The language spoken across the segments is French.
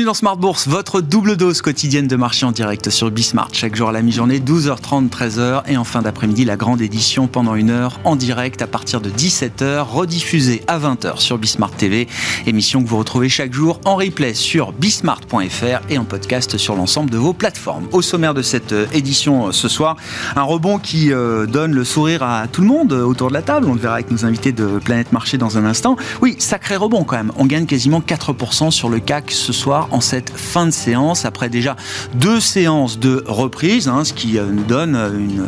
Bienvenue dans Smart Bourse, votre double dose quotidienne de marché en direct sur Bismart. Chaque jour à la mi-journée, 12h30, 13h. Et en fin d'après-midi, la grande édition pendant une heure en direct à partir de 17h, rediffusée à 20h sur Bismart TV. Émission que vous retrouvez chaque jour en replay sur bismart.fr et en podcast sur l'ensemble de vos plateformes. Au sommaire de cette euh, édition euh, ce soir, un rebond qui euh, donne le sourire à tout le monde autour de la table. On le verra avec nos invités de Planète Marché dans un instant. Oui, sacré rebond quand même. On gagne quasiment 4% sur le CAC ce soir en cette fin de séance, après déjà deux séances de reprise, hein, ce qui euh, nous donne une,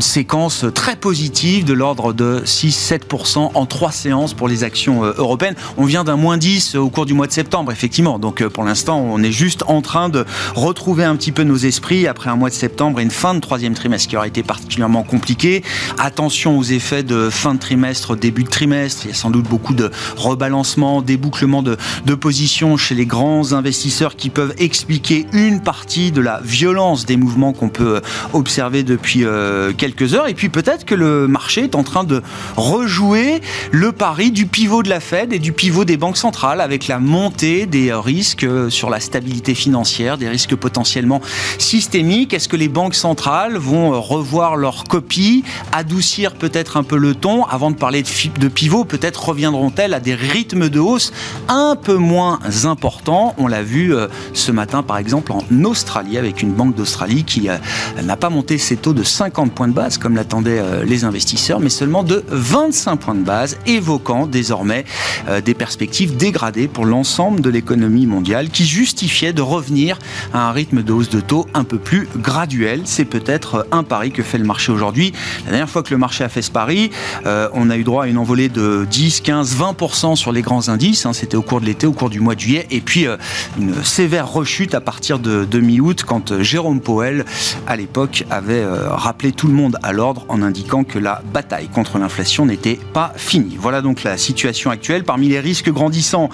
séquence très positive de l'ordre de 6-7% en trois séances pour les actions euh, européennes. On vient d'un moins 10 au cours du mois de septembre, effectivement. Donc euh, pour l'instant, on est juste en train de retrouver un petit peu nos esprits après un mois de septembre et une fin de troisième trimestre qui aurait été particulièrement compliqué. Attention aux effets de fin de trimestre, début de trimestre. Il y a sans doute beaucoup de rebalancement, débouclement de, de positions chez les grands investisseurs qui peuvent expliquer une partie de la violence des mouvements qu'on peut observer depuis euh, quelques heures. Et puis peut-être que le marché est en train de rejouer le pari du pivot de la Fed et du pivot des banques centrales avec la montée des risques sur la stabilité financière, des risques potentiellement systémiques. Est-ce que les banques centrales vont revoir leur copie, adoucir peut-être un peu le ton avant de parler de pivot Peut-être reviendront-elles à des rythmes de hausse un peu moins importants? On l'a vu euh, ce matin, par exemple, en Australie, avec une banque d'Australie qui euh, n'a pas monté ses taux de 50 points de base, comme l'attendaient euh, les investisseurs, mais seulement de 25 points de base, évoquant désormais des perspectives dégradées pour l'ensemble de l'économie mondiale, qui justifiait de revenir à un rythme de hausse de taux un peu plus graduel. C'est peut-être un pari que fait le marché aujourd'hui. La dernière fois que le marché a fait ce pari, on a eu droit à une envolée de 10, 15, 20% sur les grands indices. Hein. C'était au cours de l'été, au cours du mois de juillet. Et puis, une sévère rechute à partir de, mi-août quand euh, Jérôme Powell, à l'époque, avait euh, rappelé tout le monde à l'ordre en indiquant que la bataille contre l'inflation n'était pas finie. Voilà donc la situation actuelle. Parmi les risques grandissants,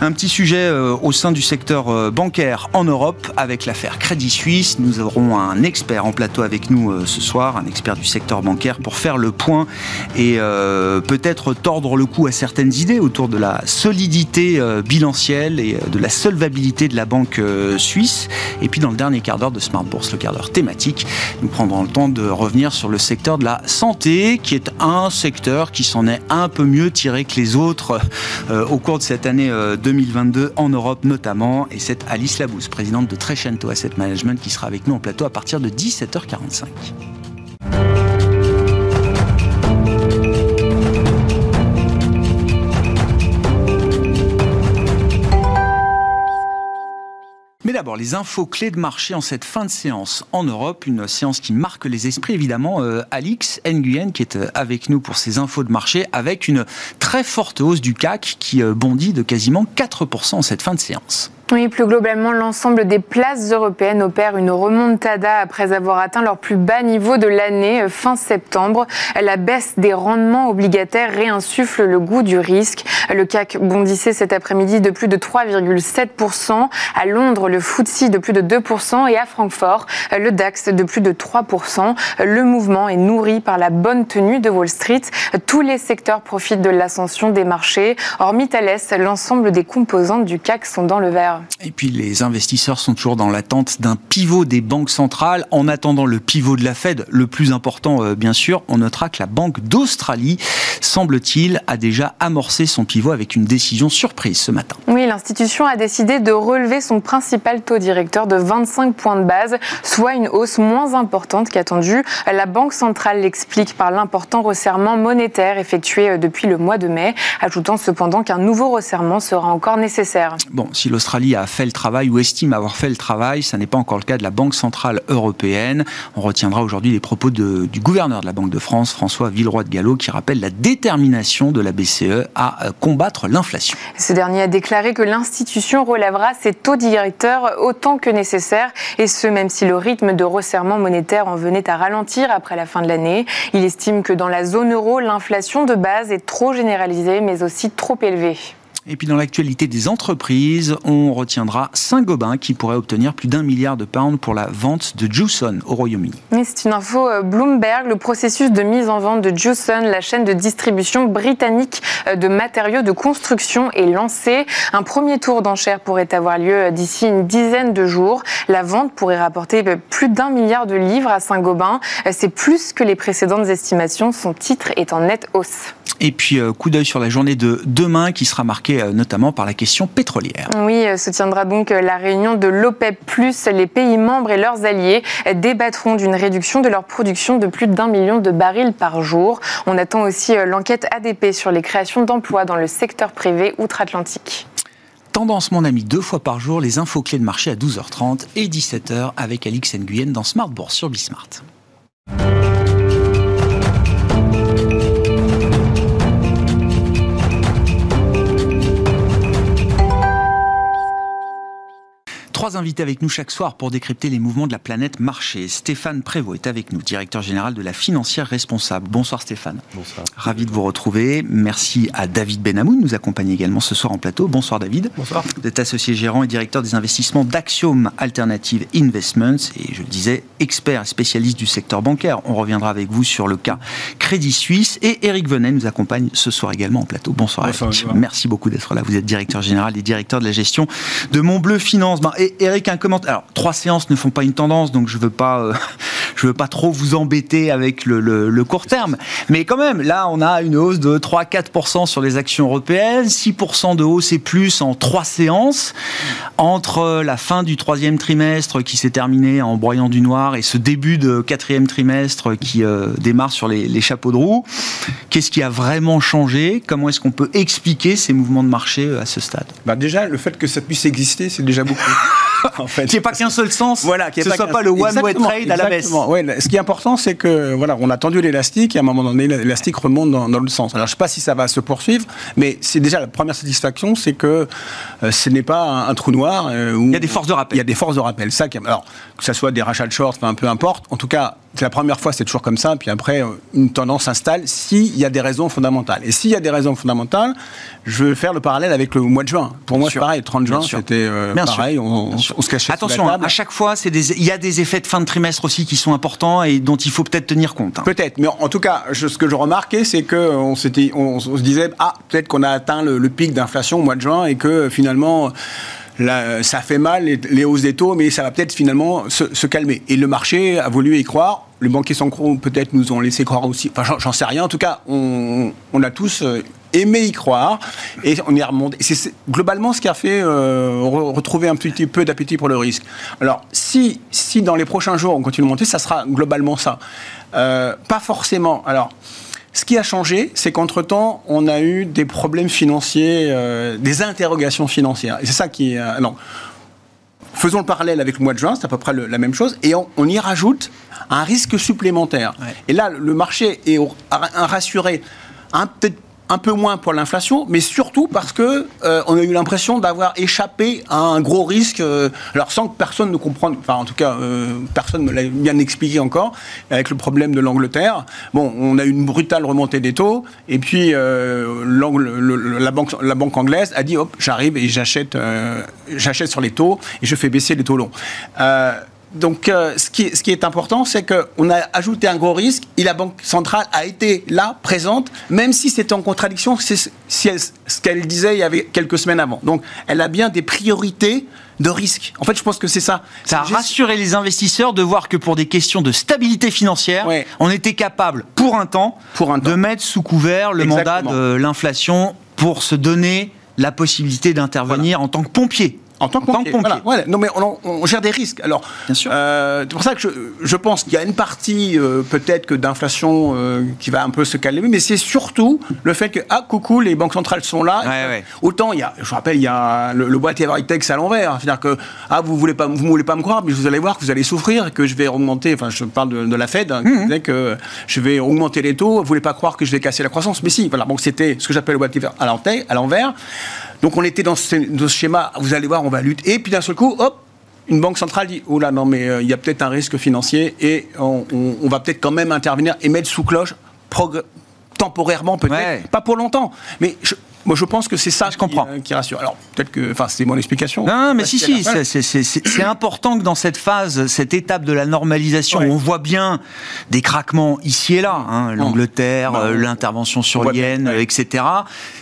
un petit sujet euh, au sein du secteur bancaire en Europe avec l'affaire Crédit Suisse. Nous aurons un expert en plateau avec nous ce soir, un expert du secteur bancaire pour faire le point et peut-être tordre le cou à certaines idées autour de la solidité bilancielle et de la solvabilité de la banque euh, suisse. Et puis dans le dernier quart d'heure de Smart Bourse, le quart d'heure thématique, nous prendrons le temps de revenir sur le secteur de la santé, qui est un secteur qui s'en est un peu mieux tiré que les autres euh, au cours de cette année 2022 euh, en Europe notamment. Et c'est Alice Labousse, présidente de Trecento Asset Management, qui sera avec nous en plateau à partir de 17h45. D'abord, les infos clés de marché en cette fin de séance en Europe, une séance qui marque les esprits évidemment. Euh, Alix Nguyen qui est euh, avec nous pour ces infos de marché avec une très forte hausse du CAC qui euh, bondit de quasiment 4% en cette fin de séance. Oui, plus globalement, l'ensemble des places européennes opèrent une remontada après avoir atteint leur plus bas niveau de l'année euh, fin septembre. La baisse des rendements obligataires réinsuffle le goût du risque. Le CAC bondissait cet après-midi de plus de 3,7%. À Londres, le FTSE de plus de 2% et à Francfort, le DAX de plus de 3%. Le mouvement est nourri par la bonne tenue de Wall Street. Tous les secteurs profitent de l'ascension des marchés. Hormis Thales, l'ensemble des composantes du CAC sont dans le vert. Et puis les investisseurs sont toujours dans l'attente d'un pivot des banques centrales. En attendant le pivot de la Fed, le plus important euh, bien sûr, on notera que la Banque d'Australie, semble-t-il, a déjà amorcé son pivot avec une décision surprise ce matin. Oui, l'institution a décidé de relever son principal taux directeur de 25 points de base, soit une hausse moins importante qu'attendue. La Banque centrale l'explique par l'important resserrement monétaire effectué euh, depuis le mois de mai, ajoutant cependant qu'un nouveau resserrement sera encore nécessaire. Bon, si l'Australie a fait le travail ou estime avoir fait le travail. Ça n'est pas encore le cas de la Banque Centrale Européenne. On retiendra aujourd'hui les propos du gouverneur de la Banque de France, François Villeroy de Gallo, qui rappelle la détermination de la BCE à euh, combattre l'inflation. Ce dernier a déclaré que l'institution relèvera ses taux directeurs autant que nécessaire, et ce, même si le rythme de resserrement monétaire en venait à ralentir après la fin de l'année. Il estime que dans la zone euro, l'inflation de base est trop généralisée, mais aussi trop élevée. Et puis dans l'actualité des entreprises, on retiendra Saint-Gobain qui pourrait obtenir plus d'un milliard de pounds pour la vente de Jewson au Royaume-Uni. c'est une info euh, Bloomberg. Le processus de mise en vente de Jewson, la chaîne de distribution britannique euh, de matériaux de construction, est lancé. Un premier tour d'enchère pourrait avoir lieu euh, d'ici une dizaine de jours. La vente pourrait rapporter plus d'un milliard de livres à Saint-Gobain. C'est plus que les précédentes estimations. Son titre est en nette hausse. Et puis, euh, coup d'œil sur la journée de demain qui sera marquée euh, notamment par la question pétrolière. Oui, euh, se tiendra donc la réunion de l'OPEP. Les pays membres et leurs alliés débattront d'une réduction de leur production de plus d'un million de barils par jour. On attend aussi l'enquête ADP sur les créations d'emplois dans le secteur privé outre-Atlantique. Tendance, mon ami, deux fois par jour, les infos clés de marché à 12h30 et 17h avec Alix Nguyen dans Smart Bourse sur Bismart. Trois invités avec nous chaque soir pour décrypter les mouvements de la planète marché. Stéphane Prévost est avec nous, directeur général de la financière responsable. Bonsoir Stéphane. Bonsoir. Ravi de vous retrouver. Merci à David Benamou nous accompagner également ce soir en plateau. Bonsoir David. Bonsoir. Vous êtes associé gérant et directeur des investissements d'Axiom Alternative Investments et je le disais, expert et spécialiste du secteur bancaire. On reviendra avec vous sur le cas Crédit Suisse et Eric Venet nous accompagne ce soir également en plateau. Bonsoir, Bonsoir Eric. Merci beaucoup d'être là. Vous êtes directeur général et directeur de la gestion de Montbleu Finance. Ben, et Eric, un commentaire. Alors, trois séances ne font pas une tendance, donc je veux pas, euh, je veux pas trop vous embêter avec le, court terme. Mais quand même, là, on a une hausse de 3-4% sur les actions européennes, 6% de hausse et plus en trois séances entre la fin du troisième trimestre qui s'est terminé en broyant du noir et ce début de quatrième trimestre qui euh, démarre sur les, chapeaux de roue. Qu'est-ce qui a vraiment changé? Comment est-ce qu'on peut expliquer ces mouvements de marché euh, à ce stade? Bah Déjà, le fait que ça puisse exister, c'est déjà beaucoup. en fait. Qu'il n'y ait pas qu'un seul sens. Voilà, qu'il soit pas le one-way trade à la baisse. Ouais, ce qui est important, c'est que voilà, on a tendu l'élastique et à un moment donné, l'élastique remonte dans, dans, le sens. Alors, je ne sais pas si ça va se poursuivre, mais c'est déjà la première satisfaction, c'est que euh, ce n'est pas un, trou noir. Euh, où il y a des forces de rappel. Il y a des forces de rappel. Ça, alors, que ce soit des rachats de short, enfin, peu importe. En tout cas, la première fois, c'est toujours comme ça. Puis après, euh, une tendance s'installe s'il y a des raisons fondamentales. Et s'il y a des raisons fondamentales, je vais faire le parallèle avec le mois de juin. Pour moi, c'est pareil. Le 30 juin, c'était pareil. On, se cachait Attention, à chaque fois, il y a des effets de fin de trimestre aussi qui sont importants et dont il faut peut-être tenir compte. Hein. Peut-être, mais en, tout cas, ce que je remarquais, c'est qu'on on, se disait, ah, peut-être qu'on a atteint le, pic d'inflation au mois de juin et que finalement. Ça fait mal les, hausses des taux, mais ça va peut-être finalement se, calmer. Et le marché a voulu y croire. Les banquiers centraux peut-être nous ont laissé croire aussi. Enfin, j'en sais rien. En tout cas, on, a tous euh, aimé y croire. Et on y a remonté. C'est globalement ce qui a fait euh, retrouver un petit peu d'appétit pour le risque. Alors, si, si dans les prochains jours on continue de monter, ça sera globalement ça. Euh, pas forcément. Alors, ce qui a changé, c'est qu'entre-temps, on a eu des problèmes financiers, euh, des interrogations financières. Et c'est ça qui est... non. Faisons le parallèle avec le mois de juin, c'est à peu près la même chose, et on, y rajoute un risque supplémentaire. Et là, le marché est rassuré un peut-être un peu moins pour l'inflation, mais surtout parce que euh, on a eu l'impression d'avoir échappé à un gros risque, euh, alors sans que personne ne comprenne, enfin en tout cas euh, personne ne l'a bien expliqué encore, avec le problème de l'Angleterre. Bon, on a eu une brutale remontée des taux, et puis la, banque, la banque anglaise a dit hop, j'arrive et j'achète, j'achète sur les taux et je fais baisser les taux longs donc, euh, ce, qui, ce, qui, est important, c'est qu'on a ajouté un gros risque et la Banque centrale a été là, présente, même si c'était en contradiction c'est ce qu'elle disait il y avait quelques semaines avant. Donc, elle a bien des priorités de risque. En fait, je pense que c'est ça. Ça a rassuré les investisseurs de voir que pour des questions de stabilité financière, on était capable, pour un, temps, pour un temps, de mettre sous couvert le mandat de l'inflation pour se donner la possibilité d'intervenir en tant que pompier. En tant que pompier. Voilà. Non, mais on, gère des risques. Alors, euh, c'est pour ça que je, je pense qu'il y a une partie euh, peut-être que d'inflation euh, qui va un peu se calmer, mais c'est surtout le fait que ah coucou, les banques centrales sont là. Autant il y a, je rappelle, il y a le, le boîtier Veritex à l'envers. C'est-à-dire que ah vous voulez pas, vous voulez pas me croire, mais vous allez voir que vous allez souffrir, que je vais augmenter. Enfin, je parle de, la Fed, hein, mmh. que je vais augmenter les taux. Vous voulez pas croire que je vais casser la croissance, mais si. Voilà. Donc c'était ce que j'appelle le boîtier à l'envers. Donc on était dans ce, schéma, vous allez voir, on va lutter. Et puis d'un seul coup, hop, une banque centrale dit oh là non mais euh, il y a peut-être un risque financier et on, va peut-être quand même intervenir et mettre sous cloche temporairement peut-être pas pour longtemps mais Moi, je pense que c'est ça Je comprends. Qui, euh, qui rassure. Alors, peut-être que. Enfin, c'est mon explication. Non, mais Parce si, si, c'est- important que dans cette phase, cette étape de la normalisation, Ouais. on voit bien des craquements ici et là, hein, l'Angleterre, Bah, euh, on- l'intervention sur l'Yen, ouais. euh, etc.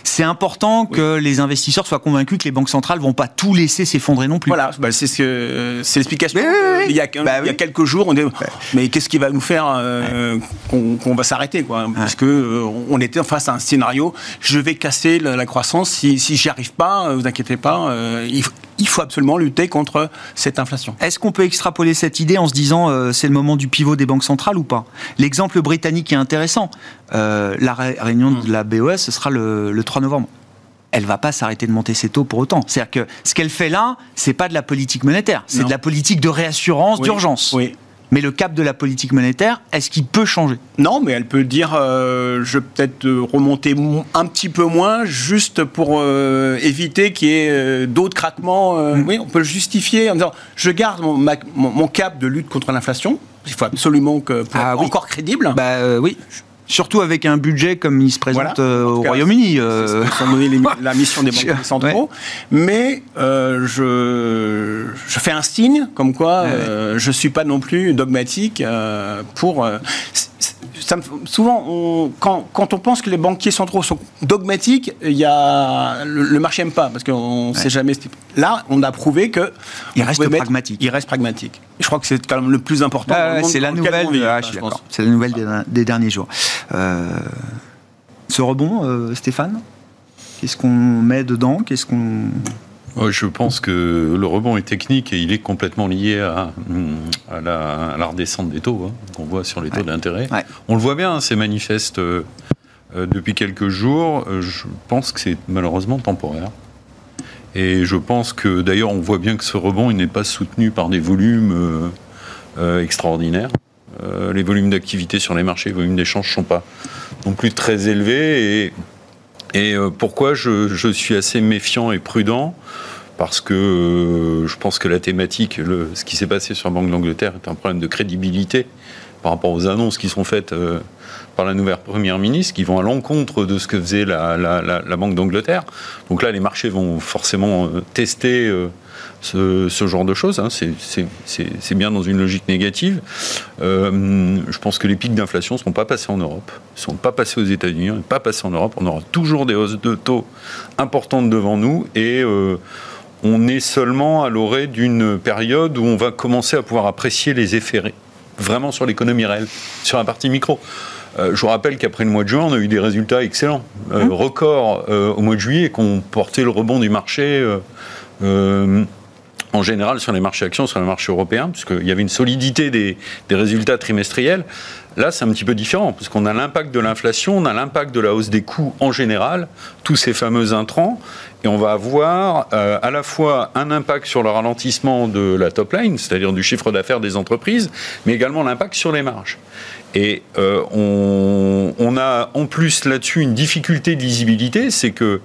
C'est important que les investisseurs soient convaincus que les banques centrales vont pas tout laisser s'effondrer non plus. Voilà, bah, c'est ce l'explication. Oui. Il, y a, Bah il y a oui. quelques jours, on dit, mais qu'est-ce qui va nous faire qu'on qu'on va s'arrêter quoi? Parce euh, on était face à un scénario. Je vais casser la, la croissance. Si, si j'y arrive pas, euh, vous inquiétez pas. euh, il, faut- il faut absolument lutter contre cette inflation. Est-ce qu'on peut extrapoler cette idée en se disant euh, c'est le moment du pivot des banques centrales ou pas? L'exemple britannique est intéressant. Euh, la ré- réunion de la BOS, ce sera le, le 3 novembre. Elle va pas s'arrêter de monter ses taux pour autant. C'est-à-dire que ce qu'elle fait là, c'est pas de la politique monétaire, c'est de la politique de réassurance, Oui. d'urgence. Oui. Mais le cap de la politique monétaire, est-ce qu'il peut changer? Non, mais elle peut dire euh, je vais peut-être euh, remonter mo- un petit peu moins, juste pour euh, éviter qu'il y ait euh, d'autres craquements. Mm. Oui, on peut le justifier en disant je garde mon, ma- mon- mon cap de lutte contre l'inflation. Il faut absolument que pour Ah être oui. encore crédible. Bah oui. Surtout avec un budget comme il se présente Voilà. euh, au Royaume-Uni. C'est euh. les- la mission des banquiers Je- centraux. Mais euh, je, je fais un signe comme quoi Ouais. euh, je ne suis pas non plus dogmatique pour. Ça me- souvent, on- quand, quand on pense que les banquiers centraux sont dogmatiques, il y a, le, le marché n'aime pas parce qu'on ne sait jamais. Là, on a prouvé que. Il reste mettre- pragmatique. Il reste pragmatique. Et je crois que c'est quand même le plus important. Ah c'est la nouvelle. vit, ah, je pense. La nouvelle des, des derniers jours. Euh, ce rebond, euh, Stéphane, qu'est-ce qu'on met dedans? Qu'est-ce qu'on Je pense que le rebond est technique et il est complètement lié à, à la, à la redescente des taux hein, qu'on voit sur les taux Ouais. d'intérêt. Ouais. On le voit bien, hein, c'est manifeste euh, euh, depuis quelques jours. Euh, Je pense que c'est malheureusement temporaire. Et je pense que d'ailleurs, on voit bien que ce rebond il n'est pas soutenu par des volumes euh, euh, extraordinaires. Les volumes d'activité sur les marchés, les volumes d'échange ne sont pas non plus très élevés. Et et euh, pourquoi je, suis assez méfiant et prudent? Parce que euh, je pense que la thématique, le- ce qui s'est passé sur la Banque d'Angleterre est un problème de crédibilité par rapport aux annonces qui sont faites euh, par la nouvelle Première ministre, qui vont à l'encontre de ce que faisait la, Banque d'Angleterre. Donc là, les marchés vont forcément euh, tester euh, ce, genre de choses. hein. C'est- bien dans une logique négative. Euh, je pense que les pics d'inflation ne seront pas passés en Europe, ne sont pas passés aux États-Unis, ne sont pas passés en Europe. On aura toujours des hausses de taux importantes devant nous et on est seulement à l'orée d'une période où on va commencer à pouvoir apprécier les effets vraiment sur l'économie réelle, sur la partie micro. Euh, je vous rappelle qu'après le mois de juin, on a eu des résultats excellents, euh, records euh, au mois de juillet, qui ont porté le rebond du marché en général sur les marchés actions, sur les marchés européens, puisqu'il y avait une solidité des, des résultats trimestriels. Là, c'est un petit peu différent, parce qu'on a l'impact de l'inflation, on a l'impact de la hausse des coûts en général, tous ces fameux intrants, et on va avoir euh, à la fois un impact sur le ralentissement de la top line, c'est-à-dire du chiffre d'affaires des entreprises, mais également l'impact sur les marges. Et euh, on, on a en plus là-dessus une difficulté de lisibilité, c'est que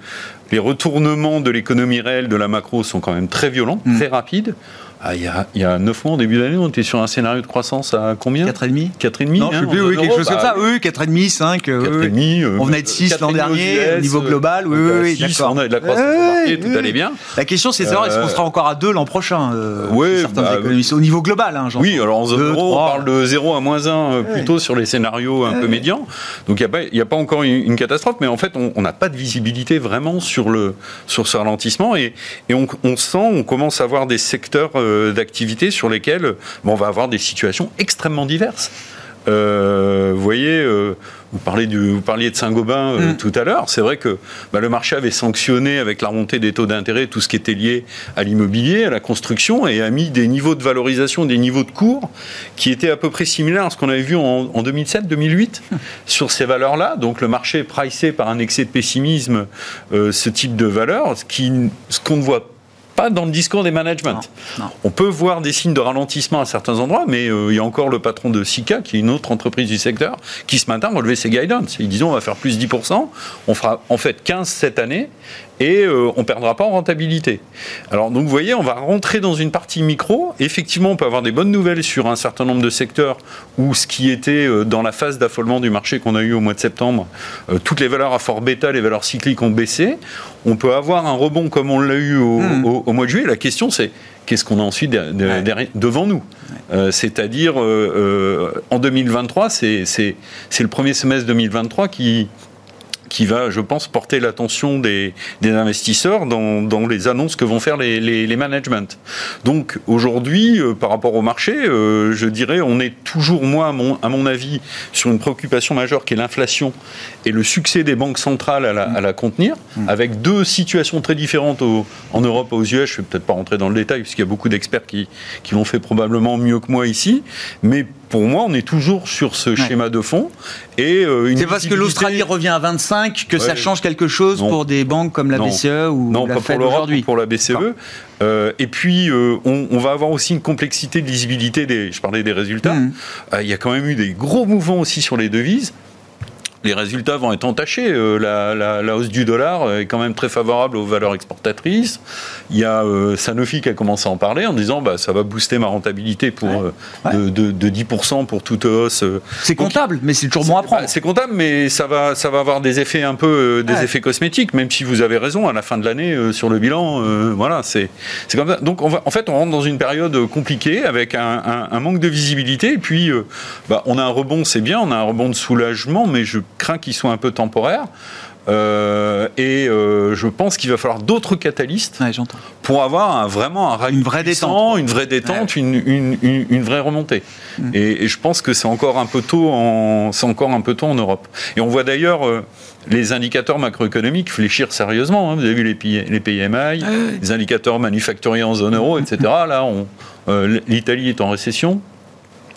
les retournements de l'économie réelle de la macro sont quand même très violents, Mm. très rapides. Ah, il, y a, il y a 9 mois, au début d'année, on était sur un scénario de croissance à combien 4,5 4,5 Non, je sais hein, plus, en oui, quelque chose comme bah, ça. Oui, 4,5, 5. euh, oui, oui. 4,5. euh, On venait de 6 l'an 4,5 dernier, US, au niveau global. Oui, oui, oui, 6, d'accord. On a de la croissance embarquée, ouais, tout allait bien. La question, c'est de savoir, est-ce qu'on Euh, sera encore à 2 l'an prochain euh, oui, Certains bah, économistes, au niveau global, hein. Oui, alors en zone euro, on parle de 0 à moins 1 plutôt sur les scénarios un peu médians. Donc il n'y a, pas- encore une, catastrophe, mais en fait, on n'a pas de visibilité vraiment sur, le, sur ce ralentissement. Et, on, on sent, on commence à avoir des secteurs euh, d'activité sur lesquels bon, on va avoir des situations extrêmement diverses. Euh, vous voyez, euh, vous, parlez du, vous parliez de Saint-Gobain euh, Mm. tout à l'heure. C'est vrai que bah, le marché avait sanctionné avec la remontée des taux d'intérêt tout ce qui était lié à l'immobilier, à la construction, et a mis des niveaux de valorisation, des niveaux de cours qui étaient à peu près similaires à ce qu'on avait vu en, en 2007-2008 sur ces valeurs-là. Donc le marché est pricé par un excès de pessimisme ce type de valeur, ce qu'on ne voit pas dans le discours des managements. Non, non. On peut voir des signes de ralentissement à certains endroits, mais euh, il y a encore le patron de Sika, qui est une autre entreprise du secteur, qui ce matin relevait ses guidance. Ils disaient on va faire plus 10%, on fera en fait 15 cette année, et euh, on perdra pas en rentabilité. Alors donc vous voyez, on va rentrer dans une partie micro. Effectivement, on peut avoir des bonnes nouvelles sur un certain nombre de secteurs où ce qui était euh, dans la phase d'affolement du marché qu'on a eu au mois de septembre, euh, toutes les valeurs à fort bêta, les valeurs cycliques ont baissé. On peut avoir un rebond comme on l'a eu au, Hmm. au- au mois de juillet. La question c'est qu'est-ce qu'on a ensuite de- de- Ouais. derrière- devant nous Euh, C'est-à-dire euh, euh, en 2023, c'est c'est- c'est le premier semestre 2023 qui qui va, je pense, porter l'attention des, des investisseurs dans, dans les annonces que vont faire les, les, les managements. Donc aujourd'hui, euh, par rapport au marché, euh, je dirais, on est toujours, moi, à mon, à mon avis, sur une préoccupation majeure qui est l'inflation et le succès des banques centrales à la, à la contenir, avec deux situations très différentes au- en Europe et aux US. Je ne vais peut-être pas rentrer dans le détail, puisqu'il y a beaucoup d'experts qui, qui l'ont fait probablement mieux que moi ici, mais pour moi, on est toujours sur ce schéma de fond. et euh, C'est parce que l'Australie revient à 25 que ça change quelque chose Non. pour des banques comme la Non. BCE ou Non, la pas Fed pour l'Europe, aujourd'hui. pour la BCE. Euh, et puis, euh, on, on va avoir aussi une complexité de lisibilité des. Je parlais des résultats. Euh, Il y a quand même eu des gros mouvements aussi sur les devises. Les résultats vont être entachés. Euh, la, la- la hausse du dollar est quand même très favorable aux valeurs exportatrices. Il y a euh, Sanofi qui a commencé à en parler en disant bah, ça va booster ma rentabilité pour, euh, Ouais. De, de- de 10% pour toute hausse. C'est comptable, mais c'est toujours bon à prendre. bah, c'est comptable, mais ça va, ça va avoir des effets un peu, euh, des Ouais. effets cosmétiques, même si vous avez raison, à la fin de l'année, sur le bilan, voilà, c'est comme ça. Donc, on va, en fait, on rentre dans une période compliquée, avec un, un- un manque de visibilité, et puis, bah, on a un rebond, c'est bien, on a un rebond de soulagement, mais je crains qu'il soit un peu temporaire. Euh, et euh, je pense qu'il va falloir d'autres catalystes Ouais, pour avoir un- vraiment un rallye Une vraie puissant, détente. une vraie détente, une, une- une- une vraie remontée. Et, et je pense que c'est encore un peu tôt en c'est encore un peu tôt en Europe. Et on voit d'ailleurs euh, les indicateurs macroéconomiques fléchir sérieusement. hein. Vous avez vu les, P- les PMI, les indicateurs manufacturiers en zone euro, etc. Là, l'Italie est en récession.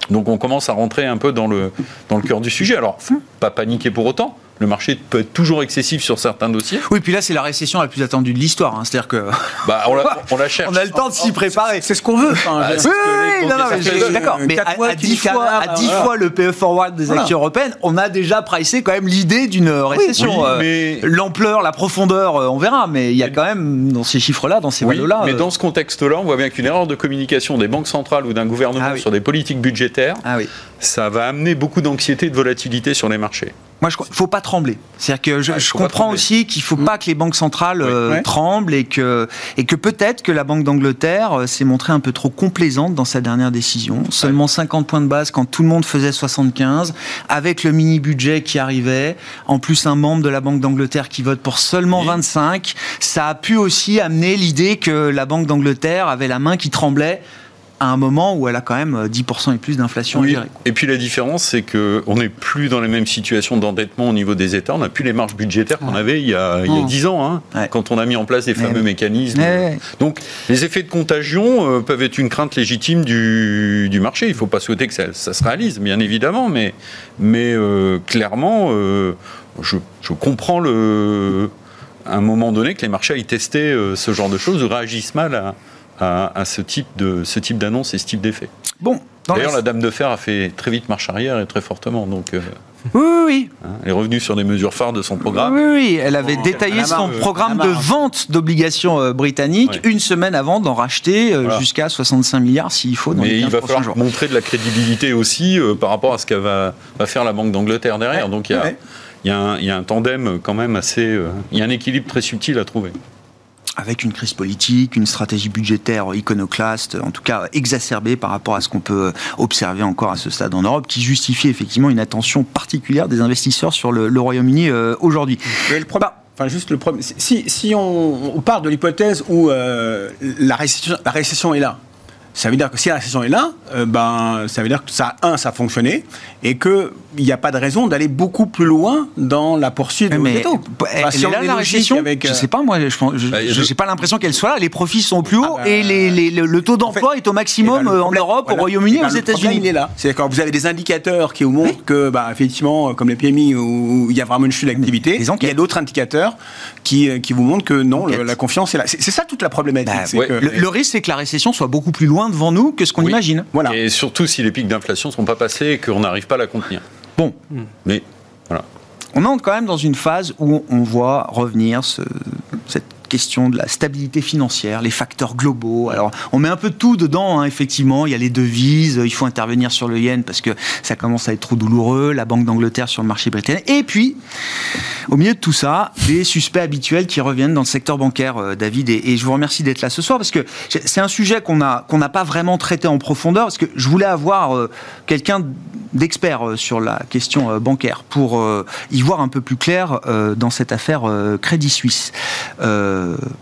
Donc on commence à rentrer un peu dans le, dans le cœur du sujet. Alors, faut pas paniquer pour autant. Le marché peut être toujours excessif sur certains dossiers. Oui, puis là, c'est la récession la plus attendue de l'histoire. hein. C'est-à-dire que Bah, on, la, on la cherche. on a le temps de s'y préparer. C'est ce qu'on veut. enfin, Ah, c'est- Oui, que oui, non, non, mais d'accord. Mais à, mois, à tu 10 dis fois, canard, à 10 voilà. fois le PE forward des Voilà. actions européennes, on a déjà pricé quand même l'idée d'une récession. oui, Euh, mais- L'ampleur, la profondeur, euh, on verra. Mais il y a quand même dans ces chiffres-là, dans ces Oui, valeurs-là. mais euh, dans ce contexte-là, on voit bien qu'une erreur de communication des banques centrales ou d'un gouvernement Ah oui. sur des politiques budgétaires, Ah oui. Ça va amener beaucoup d'anxiété et de volatilité sur les marchés. Moi, je faut pas trembler. C'est-à-dire que je, Ah, je comprends aussi qu'il faut pas que les banques centrales euh, Ouais. tremblent et que et que peut-être que la Banque d'Angleterre euh, s'est montrée un peu trop complaisante dans sa dernière décision. Seulement 50 points de base quand tout le monde faisait 75, avec le mini budget qui arrivait, en plus un membre de la Banque d'Angleterre qui vote pour seulement Oui. 25, ça a pu aussi amener l'idée que la Banque d'Angleterre avait la main qui tremblait à un moment où elle a quand même euh, 10% et plus d'inflation gérer. Et puis la différence, c'est qu'on n'est plus dans les mêmes situations d'endettement au niveau des États. On n'a plus les marges budgétaires qu'on avait il y a, il y a Mmh. 10 ans, hein, Ouais. quand on a mis en place Mais fameux oui. mécanismes. Donc les effets de contagion euh, peuvent être une crainte légitime du, du marché. Il ne faut pas souhaiter que ça, ça se réalise, bien évidemment, mais, mais euh, clairement, euh, je, je comprends le, à un moment donné que les marchés aillent tester euh, ce genre de choses ou réagissent mal à, à- à ce type de ce type d'annonce et ce type d'effet. Bon, D'ailleurs, la- la Dame de Fer a fait très vite marche arrière et très fortement. Donc, euh, Oui, oui, oui. hein, elle est revenue sur des mesures phares de son programme. Oui, oui, elle avait Oh, détaillé son marre, programme de vente d'obligations euh, britanniques une semaine avant d'en racheter euh, Voilà. jusqu'à 65 milliards s'il faut dans Mais les il 15 va falloir jours. montrer de la crédibilité aussi euh, par rapport à ce qu'elle va, va faire la Banque d'Angleterre derrière. Donc il y, a, Ouais. il, y a un, il y a un tandem quand même assez. euh, il y a un équilibre très subtil à trouver. Avec une crise politique, une stratégie budgétaire iconoclaste, en tout cas exacerbée par rapport à ce qu'on peut observer encore à ce stade en Europe, qui justifie effectivement une attention particulière des investisseurs sur le, le Royaume-Uni euh, aujourd'hui. Problème- Enfin, juste le problème. Si, si on, on part de l'hypothèse où euh, la, récession, la récession est là, ça veut dire que si la récession est là, euh, ben, ça veut dire que ça, un, ça a fonctionné, et qu'il n'y a pas de raison d'aller beaucoup plus loin dans la poursuite de Mais des taux. elle, Enfin, si elle on est là est la récession avec, Je euh, sais pas moi, je je- Bah, je n'ai pas l'impression qu'elle soit là. Les profits sont au plus haut Ah bah, et les- les- le, le taux d'emploi est au Eh maximum ben, le euh, en Europe, voilà. au Royaume-Uni, Eh ben, aux problème, il États-Unis. est là. C'est quand vous avez des indicateurs qui vous montrent que, bah, effectivement, comme les PMI, où il y a vraiment une chute d'activité, il y a d'autres indicateurs qui, euh, qui vous montrent que non, le- la confiance est là. C'est ça toute la problématique. Bah, c'est ouais. que- Le, le risque, c'est que la récession soit beaucoup plus loin devant nous que ce qu'on Oui. imagine. Voilà. Et surtout si les pics d'inflation ne sont pas passés et qu'on n'arrive pas à la contenir. Bon, Mais voilà. on entre quand même dans une phase où on voit revenir ce, cette question de la stabilité financière, les facteurs globaux. Alors, on met un peu tout dedans, hein, effectivement. Il y a les devises, il faut intervenir sur le yen parce que ça commence à être trop douloureux, la Banque d'Angleterre sur le marché britannique. Et puis, au milieu de tout ça, des suspects habituels qui reviennent dans le secteur bancaire, euh, David. Et, je vous remercie d'être là ce soir parce que c'est un sujet qu'on n'a pas vraiment traité en profondeur parce que je voulais avoir euh, quelqu'un d'expert euh, sur la question bancaire pour y voir un peu plus clair dans cette affaire Crédit Suisse.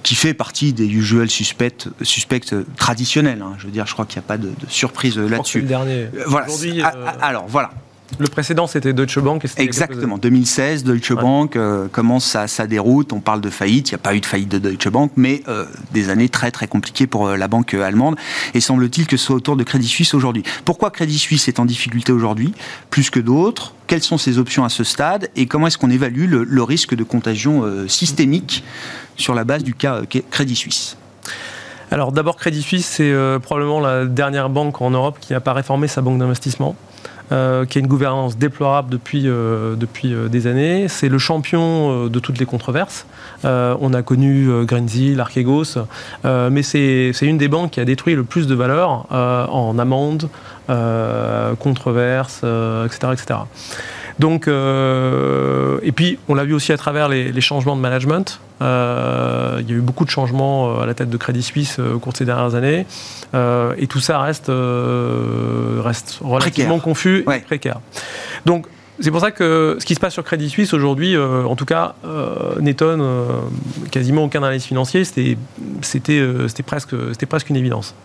Qui fait partie des usual suspects, suspects traditionnels. Hein. Je veux dire, je crois qu'il n'y a pas de, surprise là-dessus. Euh, voilà. Ah, ah, alors voilà. Le précédent, c'était Deutsche Bank. Exactement. 2016, Deutsche Bank commence sa, déroute? On parle de faillite. Il n'y a pas eu de faillite de Deutsche Bank, mais des années très très compliquées pour la banque allemande. Et semble-t-il que ce soit autour de Crédit Suisse aujourd'hui. Pourquoi Crédit Suisse est en difficulté aujourd'hui, plus que d'autres Quelles sont ses options à ce stade Et comment est-ce qu'on évalue le, risque de contagion systémique sur la base du cas euh, Crédit Suisse? Alors d'abord Crédit Suisse, c'est euh, probablement la dernière banque en Europe qui n'a pas réformé sa banque d'investissement. Euh, qui a une gouvernance déplorable depuis, depuis des années. C'est le champion de toutes les controverses. on a connu Greensill, Archegos, mais c'est une des banques qui a détruit le plus de valeur en amendes, controverses, etc., etc. Donc, et puis on l'a vu aussi à travers les changements de management. Euh, il y a eu beaucoup de changements euh, à la tête de Crédit Suisse euh, au cours de ces dernières années. et tout ça reste, reste relativement confus et précaire. Donc, c'est pour ça que ce qui se passe sur Crédit Suisse aujourd'hui, en tout cas, n'étonne quasiment aucun analyste financier. C'était presque, presque une évidence.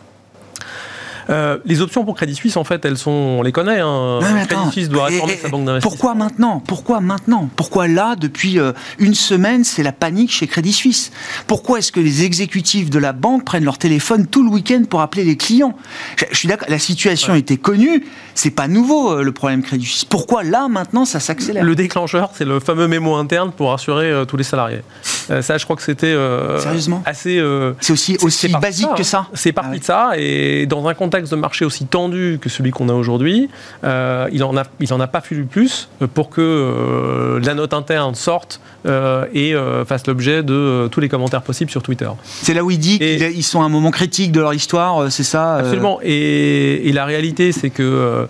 Euh, les options pour Crédit Suisse, en fait, elles sont, on les connaît. Hein. Crédit Suisse doit réformer sa banque d'investissement. Pourquoi maintenant? Pourquoi maintenant? Pourquoi là, depuis euh, une semaine, c'est la panique chez Crédit Suisse? Pourquoi est-ce que les exécutifs de la banque prennent leur téléphone tout le week-end pour appeler les clients? Je, suis d'accord, la situation était connue, c'est pas nouveau euh, le problème Crédit Suisse. Pourquoi là, maintenant, ça s'accélère? Le déclencheur, c'est le fameux mémo interne pour rassurer tous les salariés. Ça, je crois que c'était Sérieusement assez. c'est aussi, aussi basique que ça. Hein. C'est parti ah de ça, et dans un contexte de marché aussi tendu que celui qu'on a aujourd'hui, euh, il n'en a, il en a pas fallu plus pour que euh, la note interne sorte euh, et fasse l'objet de tous les commentaires possibles sur Twitter. C'est là où il dit qu'ils sont à un moment critique de leur histoire, c'est ça Absolument. Et, la réalité, c'est que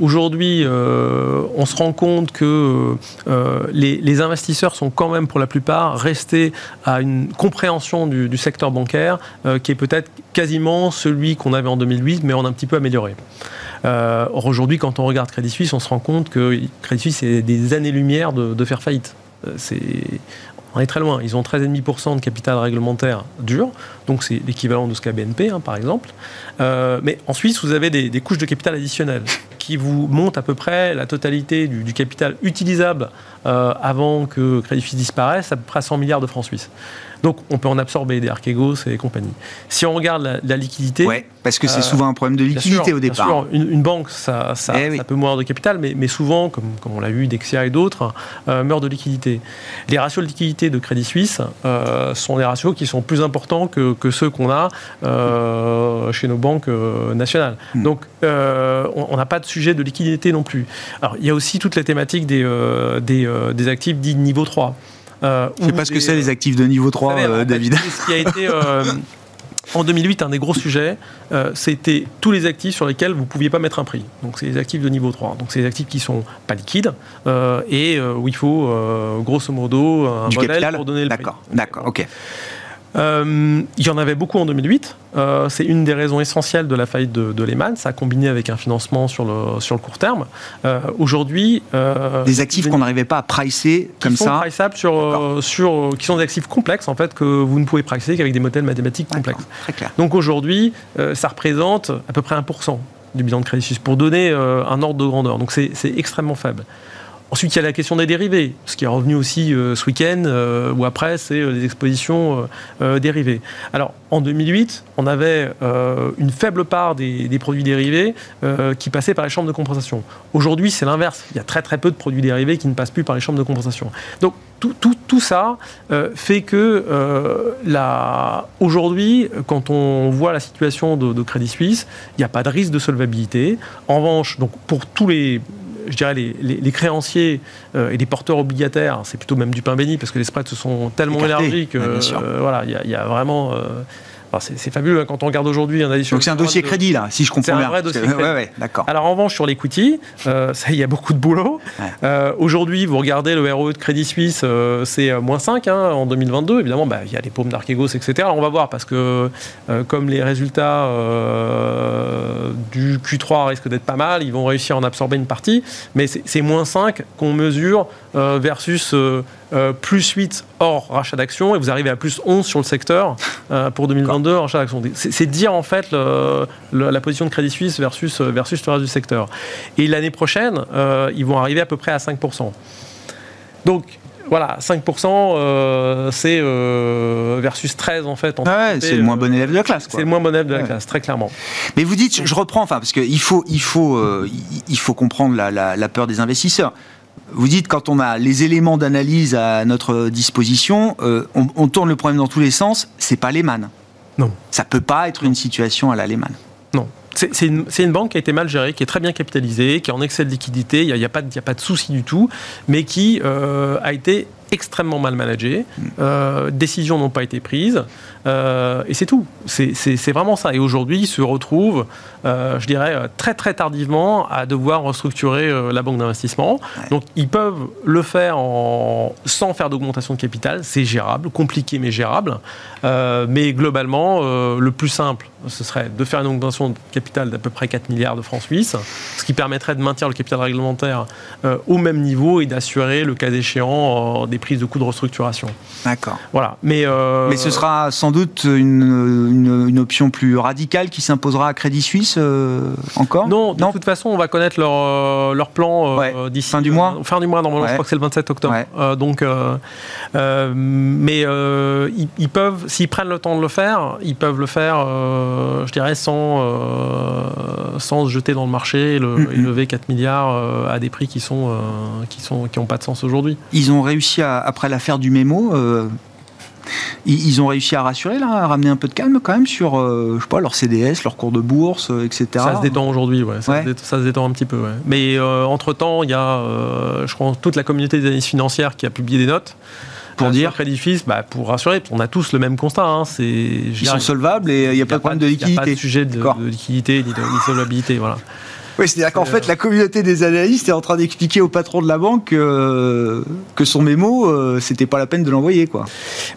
aujourd'hui, on se rend compte que les, investisseurs sont quand même, pour la plupart, restés à une compréhension du, secteur bancaire qui est peut-être quasiment celui qu'on avait en 2008 mais on a un petit peu amélioré. Euh, aujourd'hui, quand on regarde Crédit Suisse, on se rend compte que Crédit Suisse est des années-lumière de, faire faillite. Euh, c'est, on est très loin. Ils ont 13,5% de capital réglementaire dur, donc c'est l'équivalent de ce qu'a BNP, hein, par exemple. Euh, mais en Suisse, vous avez des, couches de capital additionnelles qui vous montent à peu près la totalité du, capital utilisable avant que Crédit Suisse disparaisse, à peu près 100 milliards de francs suisses. Donc on peut en absorber des Archegos et compagnie. Si on regarde la, liquidité. Ouais, parce que c'est euh, souvent un problème de liquidité au départ. Bien sûr, une, banque, ça, ça, eh peut mourir de capital, mais, souvent, comme, comme on l'a vu, Dexia et d'autres, euh, meurent de liquidité. Les ratios de liquidité de Crédit Suisse euh, sont des ratios qui sont plus importants que, ceux qu'on a chez nos banques nationales. Hmm. Donc on n'a pas de sujet de liquidité non plus. Alors il y a aussi toute la thématique des, des, des actifs dits niveau 3. Euh, Je ne sais pas ce que c'est les actifs de niveau 3, euh, David. Ce qui a été euh, en 2008 un des gros sujets, c'était tous les actifs sur lesquels vous ne pouviez pas mettre un prix. Donc c'est les actifs de niveau 3. Donc c'est les actifs qui sont pas liquides et où il faut grosso modo un modèle pour donner le prix. D'accord, d'accord, ok. Euh, il y en avait beaucoup en 2008. Euh, c'est une des raisons essentielles de la faillite de, Lehman. Ça a combiné avec un financement sur le, sur le court terme. Euh, aujourd'hui. des actifs qu'on n'arrivait pas à pricer comme ça. sur, sur, qui sont des actifs complexes, en fait, que vous ne pouvez pricer qu'avec des modèles mathématiques complexes. Très clair. Donc aujourd'hui, ça représente à peu près 1% du bilan de Crédit Suisse, pour donner un ordre de grandeur. Donc c'est extrêmement faible. Ensuite, il y a la question des dérivés, ce qui est revenu aussi euh, ce week-end euh, ou après, c'est euh, les expositions dérivées. Alors, en 2008, on avait une faible part des, produits dérivés qui passaient par les chambres de compensation. Aujourd'hui, c'est l'inverse. Il y a très très peu de produits dérivés qui ne passent plus par les chambres de compensation. Donc, tout, tout, tout ça fait que aujourd'hui, quand on voit la situation de, de Crédit Suisse, il n'y a pas de risque de solvabilité. En revanche, donc pour tous les je dirais, les, les- les créanciers euh, et les porteurs obligataires, c'est plutôt même du pain béni parce que les spreads se sont tellement Écartés, élargis que euh, voilà, il y, a- il y a vraiment. C'est fabuleux hein, quand on regarde aujourd'hui un indice sur Donc c'est un dossier de- crédit là, si je comprends C'est un bien. vrai dossier crédit. Ouais, ouais, d'accord. alors en revanche sur l'equity, euh, ça il y a beaucoup de boulot. Ouais. Euh, Aujourd'hui, vous regardez le ROE de Crédit Suisse, euh, c'est euh, moins 5 hein, en 2022. Évidemment, bah, il y a les paumes d'Archegos, etc. Alors on va voir parce que comme les résultats du Q3 risquent d'être pas mal, ils vont réussir à en absorber une partie. Mais c'est moins 5 qu'on mesure versus euh, euh, plus 8 hors rachat d'actions et vous arrivez à plus 11 sur le secteur euh, pour 2022 hors rachat d'actions. C'est dire en fait le- le- la position de Crédit Suisse versus, versus le reste du secteur. Et l'année prochaine, euh, ils vont arriver à peu près à 5%. Donc voilà, 5%, euh, c'est euh, versus 13 en fait. en Ah ouais, c'est le moins euh, bon élève de la classe. C'est le moins bon élève de la Ouais. classe, très clairement. Mais vous dites, je- reprends, enfin, parce qu'il faut, il faut, euh, il- il faut comprendre la, la- la peur des investisseurs. Vous dites, quand on a les éléments d'analyse à notre disposition, euh, on, on tourne le problème dans tous les sens, c'est pas Lehman. Non. Ça peut pas être une situation à la Lehman. Non. C'est une, banque qui a été mal gérée, qui est très bien capitalisée, qui est en excès de liquidité, il n'y a, y a pas de- il y a pas de souci du tout, mais qui euh, a été extrêmement mal managée. Euh, décisions n'ont pas été prises, euh, et c'est tout. C'est vraiment ça. Et aujourd'hui, ils se retrouvent, euh, je dirais, euh, très très tardivement à devoir restructurer euh, la banque d'investissement. Donc ils peuvent le faire en, sans faire d'augmentation de capital, c'est gérable, compliqué mais gérable. Mais globalement, le plus simple, ce serait de faire une augmentation de capital d'à peu près 4 milliards de francs suisses, ce qui permettrait de maintenir le capital réglementaire au même niveau et d'assurer, le cas échéant, des prises de coûts de restructuration. D'accord. Voilà. Mais, Mais ce sera sans doute une, une, une option plus radicale qui s'imposera à Crédit Suisse euh, encore Non, de toute façon, on va connaître leur, euh, leur plan euh, Ouais. d'ici Fin du mois fin du mois, normalement, Ouais. je crois que c'est le 27 octobre. Ouais. Donc, mais ils, ils peuvent, s'ils prennent le temps de le faire, ils peuvent le faire, je dirais, sans, sans se jeter dans le marché et, le- et lever 4 milliards à des prix qui sont, qui sont, qui n'ont pas de sens aujourd'hui. Ils ont réussi, à, après l'affaire du mémo, euh, ils, ils ont réussi à rassurer, là, à ramener un peu de calme quand même sur, euh, je sais pas, leur CDS, leur cours de bourse, euh, etc. Ça se détend aujourd'hui, ouais. Ça, Ouais. Se détend, ça se détend un petit peu, ouais. Mais euh, entre-temps, il y a, euh, je crois, toute la communauté des analystes financières qui a publié des notes. Pour dire Crédit Suisse, bah, pour rassurer, on a tous le même constat. hein, c'est, Ils sont solvables et il n'y a pas de problème de Il n'y a pas de liquidité. sujet de, liquidité ni de, ni de solvabilité. Voilà. Oui, c'est-à-dire qu'en fait, la communauté des analystes est en train d'expliquer au patron de la banque que, que son mémo, euh, c'était pas la peine de l'envoyer, quoi.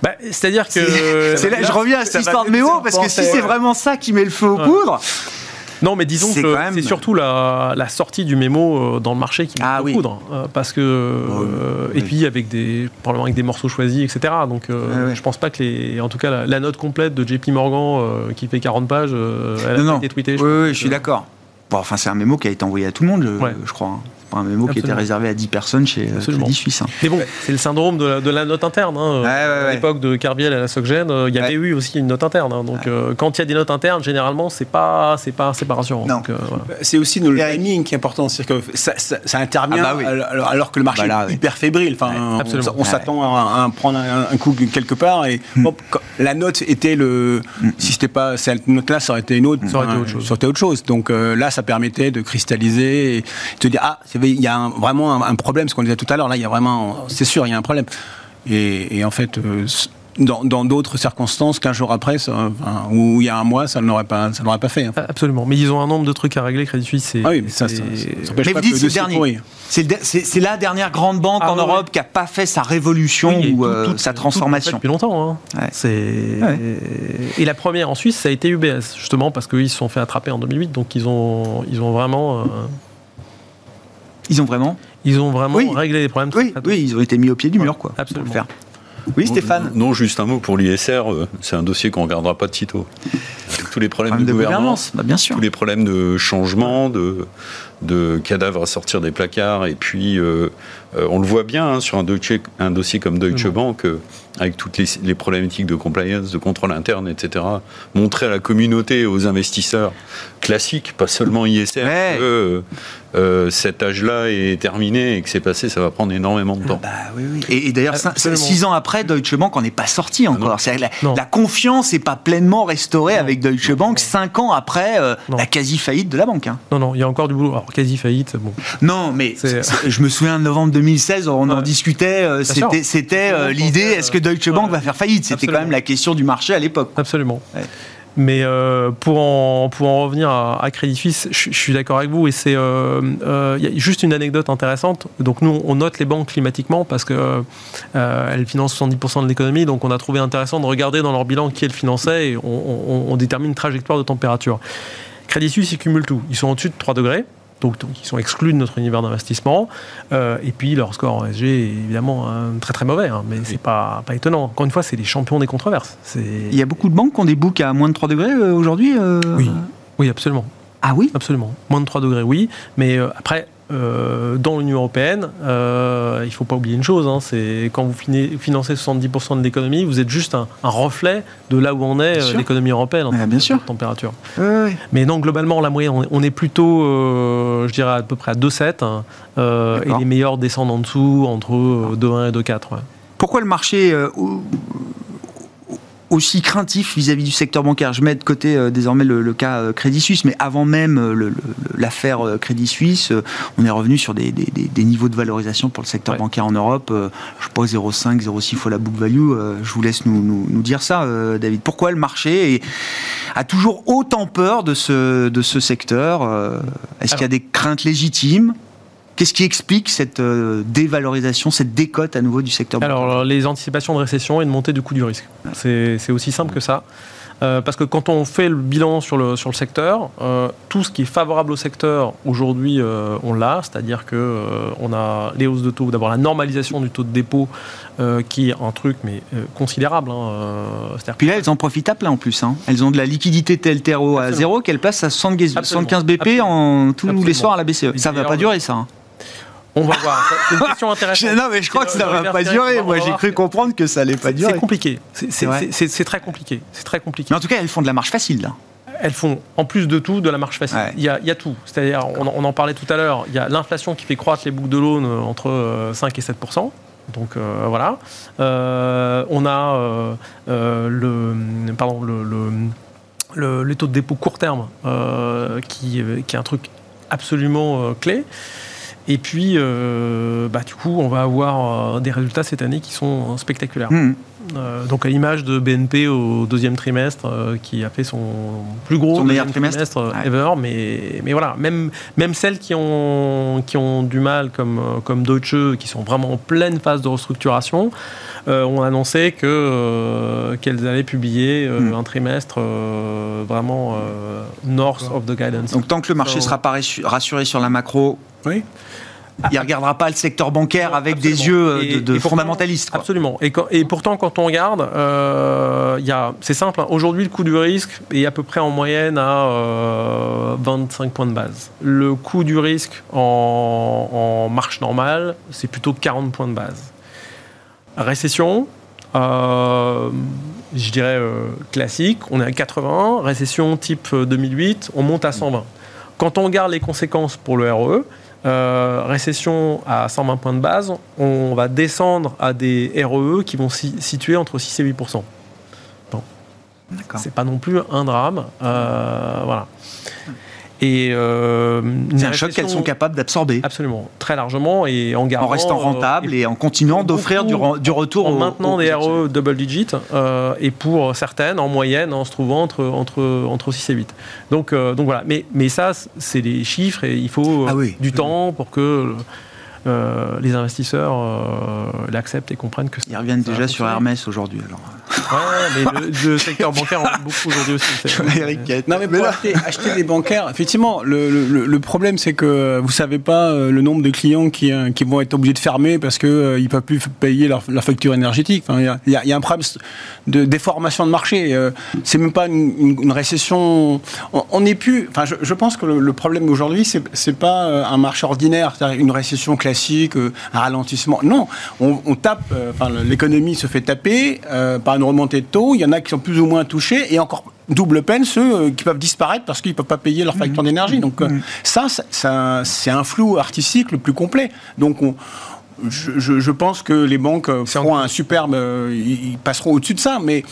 Bah, c'est-à-dire que. C'est là, je reviens à cette histoire de mémo, parce que si c'est vraiment ça qui met le feu aux poudres, Non, mais disons C'est que quand même- c'est surtout la, la sortie du mémo euh, dans le marché qui met Ah le oui. poudre. euh, parce que. euh, Et puis avec des, probablement avec des morceaux choisis, etc. Donc euh, ouais. je pense pas que les. En tout cas, la, la note complète de JP Morgan euh, qui fait 40 pages, euh, elle a non, pas non. été tweetée. Oui, je oui, je suis d'accord. Bon, enfin, c'est un mémo qui a été envoyé à tout le monde, je, Ouais. je crois. C'est pas un mémo qui était Absolument. réservé à 10 personnes chez euh, Absolument. Crédit Suisse. hein. Mais bon, c'est le syndrome de la, de la note interne. hein. Ouais, ouais, à ouais. l'époque de Carviel à la SocGen, euh, il y avait Ouais. eu aussi une note interne. hein. Donc euh, quand il y a des notes internes, généralement, c'est pas, c'est pas, c'est pas rassurant. Non. Donc, euh, voilà. C'est aussi le timing qui est important, c'est-à-dire que ça, ça- ça intervient Ah bah oui. alors, alors que le marché Bah là, est hyper fébrile. Enfin, on- absolument. on, s'attend à, à prendre un, un coup quelque part et Hmm. hop, la note était le. Si c'était pas cette note-là, ça aurait été une autre. Ça aurait été autre chose. autre. Donc euh, là, ça permettait de cristalliser et de te dire ah, c'est il y a un- vraiment un, un problème, ce qu'on disait tout à l'heure. Là, il y a vraiment, c'est sûr, il y a un problème. Et, et en fait. euh, dans dans d'autres circonstances, 15 jours après, ça, enfin, ou il y a un mois, ça n'aurait pas, ça n'aurait pas fait. hein. Absolument. Mais ils ont un nombre de trucs à régler, Crédit Suisse. c'est- Ah oui, mais ça, ça, Mais pas dites c'est le dossier dernier. pourri. C'est le de- C'est c'est la dernière grande banque Ah en ouais, Europe qui n'a pas fait sa révolution Oui, et ou tout- euh, tout- sa tout- transformation. tout- Depuis longtemps. hein. Ouais. C'est Ouais. et la première en Suisse, ça a été UBS justement parce qu'ils se sont fait attraper en 2008, donc ils ont ils ont vraiment euh, Ils ont vraiment ils ont vraiment Oui. réglé les problèmes. oui, oui, ils ont été mis au pied du mur, quoi. Absolument. pour le faire. Oui, Stéphane Non, juste un mot pour l'ISR. euh, C'est un dossier qu'on ne regardera pas de sitôt. Tous les problèmes Problème de, de gouvernance, gouvernance, bah, bien sûr. tous les problèmes de changement, de, de cadavres à sortir des placards. Et puis, euh, euh, on le voit bien hein, sur un dossier, un dossier comme Deutsche Mhm. Bank, euh, avec toutes les, les problématiques de compliance, de contrôle interne, etc. Montrer à la communauté, aux investisseurs classiques, pas seulement ISR, Ouais. que euh, cet âge-là est terminé et que c'est passé, ça va prendre énormément de temps. Bah oui, oui. Et, et d'ailleurs, six ans après, Deutsche Bank n'en est pas sorti encore. C'est-à-dire que la, Non. la confiance n'est pas pleinement restaurée avec Deutsche Bank, cinq ans après euh, la quasi-faillite de la banque. Hein. Non, non, il y a encore du boulot. Alors, quasi-faillite, bon. Non, mais je me souviens de novembre 2016, on en discutait, euh, c'était l'idée, est-ce que Deutsche Bank va faire faillite? C'était quand même la question du marché à l'époque. Absolument. Mais euh, pour, en, pour en revenir à, Crédit Suisse, je, suis d'accord avec vous. Et c'est euh, euh, y a juste une anecdote intéressante. Donc nous, on note les banques climatiquement parce que elles financent 70% de l'économie. Donc on a trouvé intéressant de regarder dans leur bilan qui elles finançaient et on, on détermine une trajectoire de température. Crédit Suisse, ils cumulent tout. Ils sont au-dessus de 3 degrés donc, ils sont exclus de notre univers d'investissement. Euh, et puis leur score en SG est évidemment très très mauvais, hein, mais c'est pas, pas étonnant. Encore une fois, c'est les champions des controverses. Il y a beaucoup de banques qui ont des books à moins de 3 degrés euh, aujourd'hui euh Oui. oui, absolument. Ah oui? Absolument. Moins de 3 degrés, oui. Mais après, euh, dans l'Union européenne, euh, il ne faut pas oublier une chose, hein, c'est quand vous financez 70% de l'économie, vous êtes juste un, reflet de là où on est euh, l'économie européenne en termes de température. Mais non, globalement, la moyenne, on est plutôt, je dirais, à peu près à 2,7 hein, et les meilleurs descendent en dessous entre 2,1 et 2,4. Pourquoi le marché aussi craintif vis-à-vis du secteur bancaire. Je mets de côté euh, désormais le, cas euh, Crédit Suisse, mais avant même euh, l'affaire Crédit Suisse, on est revenu sur des, niveaux de valorisation pour le secteur bancaire en Europe. je pas 0,5, 0,6 fois la book value. je vous laisse nous, dire ça, David. Pourquoi le marché a toujours autant peur de ce, de ce secteur Est-ce qu'il y a des craintes légitimes? Qu'est-ce qui explique cette euh, dévalorisation, cette décote à nouveau du secteur bancaire Alors, les anticipations de récession et de montée du coût du risque. C'est aussi simple que ça. Euh, parce que quand on fait le bilan sur le, sur le secteur, euh, tout ce qui est favorable au secteur, aujourd'hui, on l'a. C'est-à-dire que on a les hausses de taux, d'abord la normalisation du taux de dépôt, qui est un truc mais considérable. Hein, Puis là, elles en profitent à plein en plus. Hein. Elles ont de la liquidité TLTRO à zéro qu'elles passent à 75 BP en tous les soirs à la BCE. Ça ne va pas durer, ça. Hein. On va voir. C'est une question intéressante. non, mais je crois que ça ne va pas durer. Moi, j'ai cru comprendre que ça allait pas durer. C'est compliqué. C'est très compliqué. C'est très compliqué. Mais en tout cas, elles font de la marche facile, là. Elles font, en plus de tout, de la marche facile. Il, y a, tout. C'est-à-dire, on, en parlait tout à l'heure, il y a l'inflation qui fait croître les boucles de l'aune entre 5 euh, et 7% donc euh, voilà. Euh, on a le, pardon, le, le, taux de dépôt court terme qui, qui, est un truc absolument clé. Et puis, euh, bah, du coup, on va avoir euh, des résultats cette année qui sont spectaculaires. Hmm. Euh, donc, à l'image de BNP au deuxième trimestre, qui a fait son plus gros deuxième trimestre, ever. Mais, mais voilà, même, même celles qui ont, qui ont du mal, comme, comme Deutsche, qui sont vraiment en pleine phase de restructuration, ont annoncé que, qu'elles allaient publier hmm. un trimestre vraiment north of the guidance. Donc, tant que le marché ne sera pas rassuré sur la macro, oui. Il ne regardera pas le secteur bancaire avec des yeux euh, de, fondamentalistes. Absolument. Et, et, pourtant, quand on regarde, euh, c'est simple. Hein. Aujourd'hui, le coût du risque est à peu près en moyenne à 25 euh, points de base. Le coût du risque en, marche normale, c'est plutôt 40 points de base. Récession, je dirais classique, on est à 80. Récession type 2008, on monte à 120. Quand on regarde les conséquences pour le RE, euh, récession à 120 points de base, on va descendre à des REE e qui vont s'y situer entre 6 et 8% bon. C'est pas non plus un drame. Euh, voilà. Et euh, c'est un choc qu'elles sont capables d'absorber. Absolument, très largement et en gardant, en restant rentable et, en continuant d'offrir du, du, retour en maintenant des RE double digit euh, et pour certaines en moyenne en se trouvant entre entre entre 6 et 8. Donc euh, donc voilà, mais mais ça c'est les chiffres et il faut ah du temps pour que euh, les investisseurs euh, l'acceptent et comprennent que. Ils reviennent déjà sur Hermès aujourd'hui alors. Ouais, mais le, secteur bancaire en beaucoup aujourd'hui aussi. non mais pour acheter, des bancaires, effectivement, le, le, problème c'est que vous savez pas euh, le nombre de clients qui, qui vont être obligés de fermer parce qu'ils euh, ne peuvent plus payer leur, facture énergétique. Il enfin, y, y, a un problème de déformation de marché. c'est même pas une, récession. On n'est plus. Enfin, je, je, pense que le, problème aujourd'hui c'est c'est pas un marché ordinaire, c'est-à-dire une récession classique euh, un ralentissement. Non, on, tape, euh, enfin, l'économie se fait taper euh, par une remontée de taux. Il y en a qui sont plus ou moins touchés et encore double peine ceux qui peuvent disparaître parce qu'ils ne peuvent pas payer leur facture mmh. d'énergie. Donc mmh. ça, c'est un flou artistique le plus complet. Donc je, pense que les banques feront un superbe, ils passeront au-dessus de ça, mais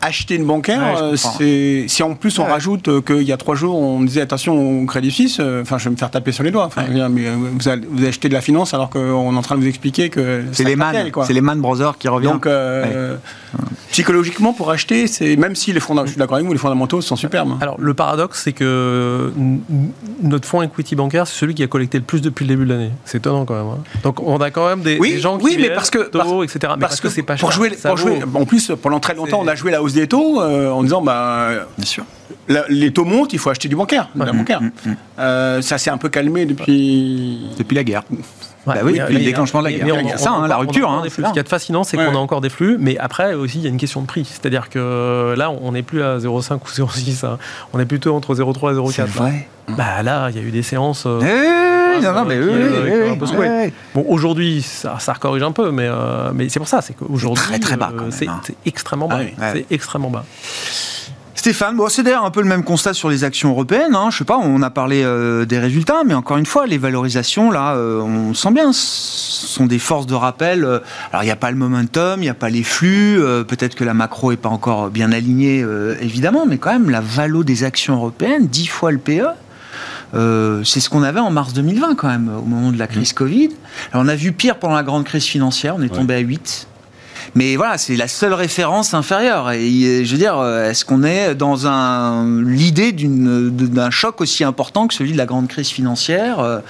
acheter une bancaire, Ouais, euh, c'est si en plus on Ouais. rajoute euh, qu'il y a trois jours on disait attention au Crédit Suisse, euh, enfin je vais me faire taper sur les doigts. Enfin, mais euh, vous, allez- vous achetez de la finance alors qu'on est en train de vous expliquer que C'est les Man, c'est les Man Brothers qui reviennent. Donc euh, psychologiquement pour acheter, c'est même si les fondamentaux, je suis d'accord avec vous, les fondamentaux sont superbes. hein. Alors, le paradoxe, c'est que notre fonds equity bancaire, c'est celui qui a collecté le plus depuis le début de l'année. C'est étonnant quand même. hein. Donc, on a quand même des, Oui, des gens qui oui, mais parce que- taux, parce- etc. Mais Parce, que, c'est pas pour cher. jouer, pour jouer, en plus pendant très longtemps on a joué la hausse des taux euh, en disant bah Bien sûr. la- les taux montent, il faut acheter du bancaire, de la bancaire. Euh, ça s'est un peu calmé depuis. Depuis la guerre. Bah oui, mais- depuis le déclenchement de la guerre. Il y a on- ça, hein, la a rupture, encore hein, des c'est flux. là. Ce qui est fascinant, c'est Ouais. qu'on a encore des flux, mais après aussi, il y a une question de prix. C'est-à-dire que là, on n'est plus à 0,5 ou 0,6. hein. On est plutôt entre 0,3 et 0,4. C'est vrai. Bah là, il y a eu des séances. euh, Eh, non, non, mais oui, euh, oui, oui, un peu oui, oui. Bon, aujourd'hui, ça, ça corrige un peu, mais, euh, mais c'est pour ça, c'est qu'aujourd'hui, Très, très bas, c'est hein. extrêmement bas. Ah oui. C'est extrêmement bas. Stéphane, bon, c'est d'ailleurs un peu le même constat sur les actions européennes. Hein. Je sais pas, on a parlé euh, des résultats, mais encore une fois, les valorisations, là, euh, on sent bien, ce sont des forces de rappel. Euh, Alors, il n'y a pas le momentum, il n'y a pas les flux. Peut-être que la macro est pas encore bien alignée, évidemment, mais quand même, la valo des actions européennes, 10 fois le PE. euh, c'est ce qu'on avait en mars 2020 quand même, au moment de la crise Covid. Alors, on a vu pire pendant la grande crise financière, on est tombé à 8. Mais voilà, c'est la seule référence inférieure. Et je veux dire, euh, est-ce qu'on est dans un l'idée d'un choc aussi important que celui de la grande crise financière, euh,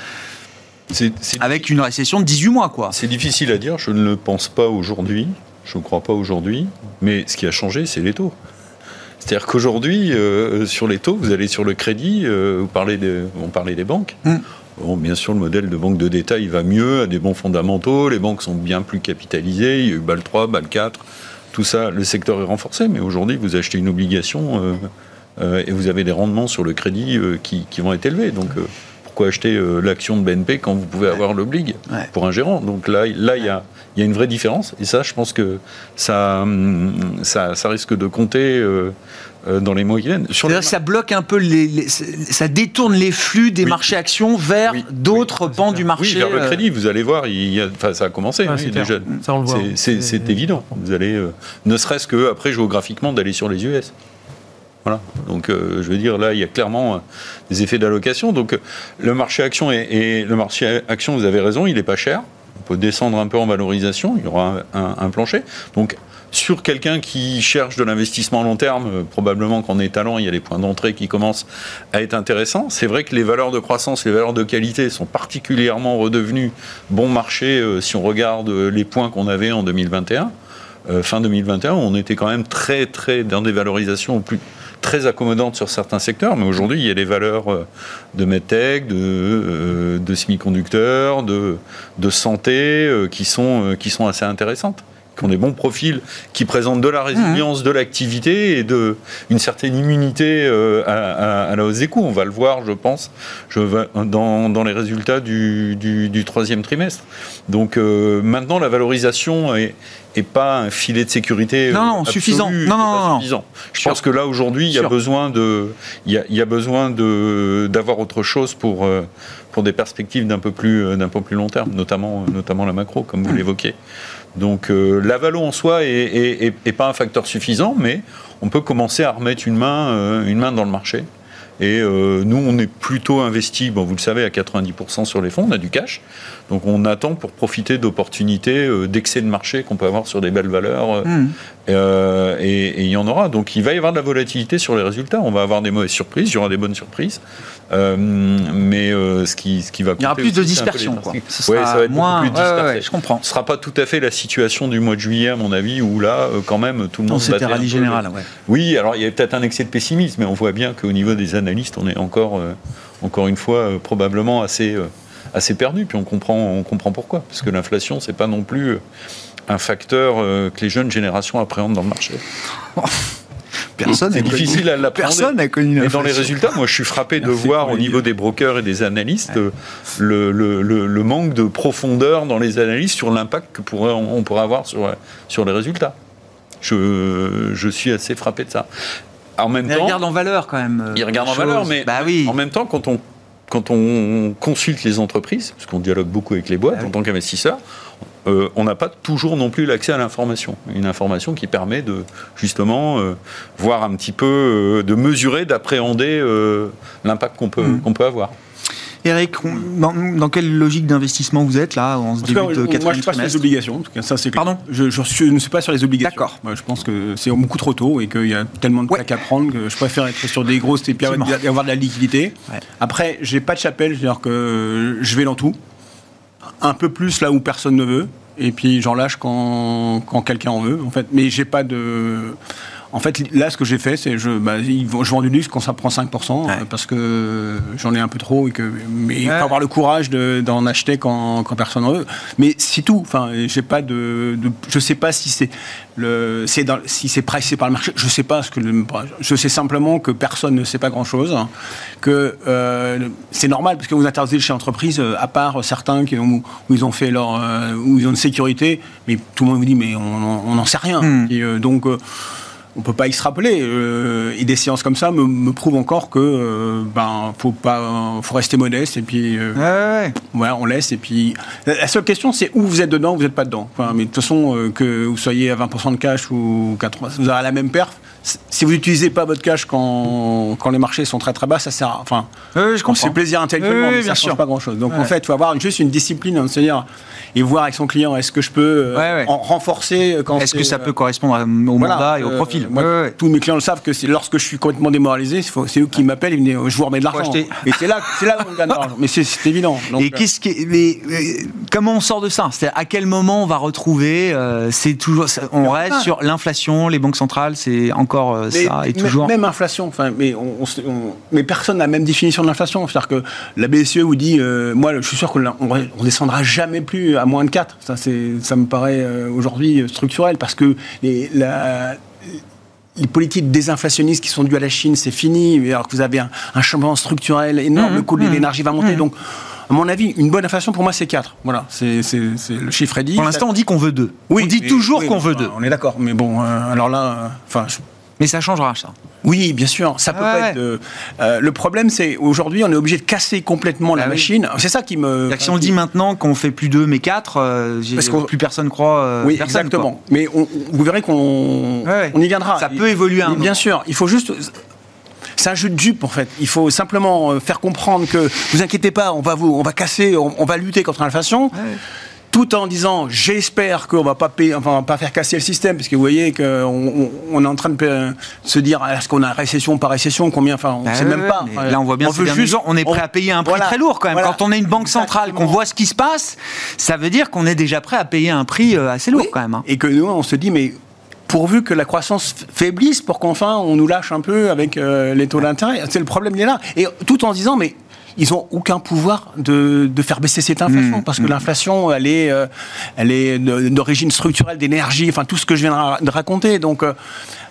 avec une récession de 18 mois, quoi? C'est difficile à dire, je ne le pense pas aujourd'hui, je ne crois pas aujourd'hui, mais ce qui a changé, c'est les taux. C'est-à-dire qu'aujourd'hui, euh, sur les taux, vous allez sur le crédit, euh, vous parlez des, on parlait des banques. Mm. Bon, bien sûr, le modèle de banque de détail va mieux, a des bons fondamentaux, les banques sont bien plus capitalisées, il y a eu BAL 3, BAL 4, tout ça, le secteur est renforcé, mais aujourd'hui, vous achetez une obligation euh, euh, et vous avez des rendements sur le crédit euh, qui, qui vont être élevés. Donc, pourquoi acheter l'action de BNP quand vous pouvez avoir l'oblig Ouais. pour un gérant? Donc là, là il y a, y a une vraie différence. Et ça, je pense que ça, hum, ça, ça risque de compter dans les mois qui viennent. Sur les ça bloque un peu, les, les- ça détourne les flux des Oui. marchés actions vers Oui. d'autres pans du marché. Oui, vers le euh, crédit, vous allez voir, il y a, enfin, ça a commencé hein, c'est clair. déjà. Ça, on le voit. C'est- C'est c'est évident. Vous allez, euh, ne serait-ce que après géographiquement, d'aller sur les US. Voilà. Donc, euh, je veux dire, là, il y a clairement euh, des effets d'allocation. Donc, euh, le marché action et le marché action, vous avez raison, il n'est pas cher. On peut descendre un peu en valorisation. Il y aura un, un- un plancher. Donc, sur quelqu'un qui cherche de l'investissement à long terme, euh, probablement qu'en étalant, il y a des points d'entrée qui commencent à être intéressants. C'est vrai que les valeurs de croissance, les valeurs de qualité sont particulièrement redevenues bon marché euh, si on regarde euh, les points qu'on avait en 2021. Euh, fin 2021, on était quand même très, très dans des valorisations très accommodantes sur certains secteurs, mais aujourd'hui, il y a des valeurs de medtech, de, semi-conducteurs, de, santé qui sont assez intéressantes qui ont des bons profils, qui présentent de la résilience, de l'activité et de une certaine immunité euh, à, à- à la hausse des coûts. On va le voir, je pense, je vais- dans, dans les résultats du, du- du troisième trimestre. Donc euh, maintenant, la valorisation est, pas un filet de sécurité. Non, euh, non, absolu, suffisant. Non, non, non. suffisant. Je pense que là aujourd'hui, il y a besoin de, il y a, il y a besoin de d'avoir autre chose pour pour des perspectives d'un peu plus d'un peu plus long terme, notamment notamment la macro, comme Mmh. vous l'évoquez. Donc euh, en soi est, est- est- est pas un facteur suffisant, mais on peut commencer à remettre une main euh, dans le marché. Et euh, nous, on est plutôt investi, bon, vous le savez, à 90% sur les fonds, on a du cash. Donc on attend pour profiter d'opportunités, euh, d'excès de marché qu'on peut avoir sur des belles valeurs. euh, Hum. euh, et, et il y en aura. Donc il va y avoir de la volatilité sur les résultats. On va avoir des mauvaises surprises, il y aura des bonnes surprises. Euh, mais euh, ce, qui, ce qui va Il y aura plus de dispersion, quoi. Ce Ouais, sera ça va être beaucoup moins. plus ouais, ouais, dispersé. ouais, je comprends. Ce sera pas tout à fait la situation du mois de juillet, à mon avis, où là, quand même, tout le monde c'était rallye général. Oui, alors il y a peut-être un excès de pessimisme, mais on voit bien qu'au niveau des analystes, on est encore, encore une fois, probablement assez, assez perdu. Puis on comprend, on comprend pourquoi. Parce que l'inflation, c'est pas non plus euh, un facteur euh, que les jeunes générations appréhendent dans le marché. Personne C'est n'a connu- difficile à l'appréhender. Personne n'a connu Mais dans les résultats, moi je suis frappé de voir au niveau des brokers et des analystes le, le- le- le manque de profondeur dans les analyses sur l'impact que pourrait, on pourrait avoir sur, sur les résultats. Je, je suis assez frappé de ça. En même Mais temps, regarde en valeur quand même. euh, ils regardent en valeur, mais Bah oui. en même temps, quand on quand on consulte les entreprises, parce qu'on dialogue beaucoup avec les boîtes Ah oui. en tant qu'investisseur, euh, on n'a pas toujours non plus l'accès à l'information. Une information qui permet de justement euh, voir un petit peu, euh, de mesurer, d'appréhender euh, l'impact qu'on peut, Mm. qu'on peut avoir. Eric, dans, dans quelle logique d'investissement vous êtes là en ce En début cas, de moi, je quatrième suis pas sur les obligations. En tout cas, ça, c'est clair. Pardon je, ne suis pas sur les obligations. D'accord. Je pense que c'est beaucoup trop tôt et qu'il y a tellement de Ouais. plaques à prendre que je préfère être sur des grosses et puis avoir, Effectivement. avoir de la liquidité. Ouais. Après, j'ai pas de chapelle, c'est-à-dire que je vais dans tout. Un peu plus là où personne ne veut. Et puis j'en lâche quand, quand quelqu'un en veut, en fait. Mais j'ai pas de. En fait, là, ce que j'ai fait, c'est je, bah, je vends du luxe quand ça prend 5%, Ouais. euh, parce que j'en ai un peu trop et que. Mais il Ouais. faut avoir le courage de- d'en acheter quand, quand personne en veut. Mais c'est tout. Enfin, j'ai pas de, de- Je sais pas si c'est le, c'est dans- si c'est pricé par le marché. Je sais pas ce que le, je sais simplement que personne ne sait pas grand chose. Que euh, c'est normal parce que vous interdisez chez entreprise, euh, à part certains qui ont, où ils ont fait leur, euh, où ils ont une sécurité, mais tout le monde vous dit mais on n'en sait rien. Hmm. Et, euh, donc euh, on peut pas extrapoler. euh, et des séances comme ça me, me prouvent encore que euh, ben faut pas, faut rester modeste et puis euh, Ouais, ouais, ouais. voilà, on laisse. Et puis la seule question c'est où vous êtes dedans, ou vous n'êtes pas dedans. Enfin, mais de toute façon euh, que vous soyez à 20% de cash ou 80, vous aurez la même perf. Si vous n'utilisez pas votre cash quand, quand les marchés sont très très bas, ça sert. à- Enfin, ouais, je se comprends. plaisir intellectuellement, Oui, oui, mais ça change sûr. pas grand chose. Donc Ouais. en fait, il faut avoir juste une discipline, hein, c'est-à-dire et voir avec son client est-ce que je peux euh, Ouais, ouais. en renforcer quand Est-ce que c'est, ça euh, peut correspondre au voilà, mandat et au euh, profil moi. Tous mes clients le savent que c'est lorsque je suis complètement démoralisé, c'est c'est eux qui m'appellent, ils me disent je vous remets de l'argent. Et c'est là, c'est là où on gagne de l'argent. Mais c'est c'est évident. Donc, Et qu'est-ce qui, est- mais, comment on sort de ça? C'est à quel moment on va retrouver euh, C'est toujours, on reste sur l'inflation, les banques centrales, c'est encore euh, Mais ça et toujours. Même inflation, enfin, mais, on, on se- on- mais personne n'a la même définition de l'inflation. C'est-à-dire que la BCE vous dit, euh, moi je suis sûr qu'on on descendra jamais plus à moins de 4. Ça, me paraît euh, aujourd'hui structurel parce que les, la- les politiques désinflationnistes qui sont dues à la Chine, c'est fini, alors que vous avez un, un changement structurel énorme, Mmh, le coût de l'énergie va monter. Donc, à mon avis, une bonne inflation pour moi, c'est 4. Voilà, c'est le chiffre est dit. Pour l'instant, on dit qu'on veut deux. Oui, on dit toujours oui, qu'on veut enfin, deux. On est d'accord, mais bon, euh, alors là, enfin, Mais ça changera, ça. oui, bien sûr, ça peut Ouais, pas ouais. être. de- euh, le problème, c'est aujourd'hui, on est obligé de casser complètement la Bah oui. machine. C'est ça qui me. Que si on dit maintenant qu'on fait plus deux mais quatre, euh, Parce qu'on- plus personne croit. euh, Oui, personne, exactement. Mais on- vous verrez qu'on ouais. on y viendra. Ça peut évoluer un Bien sûr, il faut juste. C'est un jeu de dupe en fait. Il faut simplement faire comprendre que vous inquiétez pas, on va vous, on va casser, on, on va lutter contre l'inflation. Ouais. Tout en disant j'espère qu'on va pas payer, enfin, on va pas faire casser le système, parce que vous voyez qu'on on, on est en train de pa- se dire est-ce qu'on a récession par récession, combien, enfin on Bah sait même pas. Enfin, là, on voit bien veut juste- jours, on est prêt à payer un prix voilà, très lourd quand même. voilà. Quand on est une banque centrale, qu'on voit ce qui se passe, ça veut dire qu'on est déjà prêt à payer un prix euh, assez lourd Oui. quand même. hein. Et que nous, on se dit, mais pourvu que la croissance faiblisse pour qu'enfin on nous lâche un peu avec euh, les taux d'intérêt. C'est le problème, il est là. Et tout en disant, mais ils n'ont aucun pouvoir de, de faire baisser cette inflation, Mmh, parce que l'inflation, elle est, euh, elle est d'origine structurelle d'énergie, enfin tout ce que je viens de, ra- de raconter. Donc,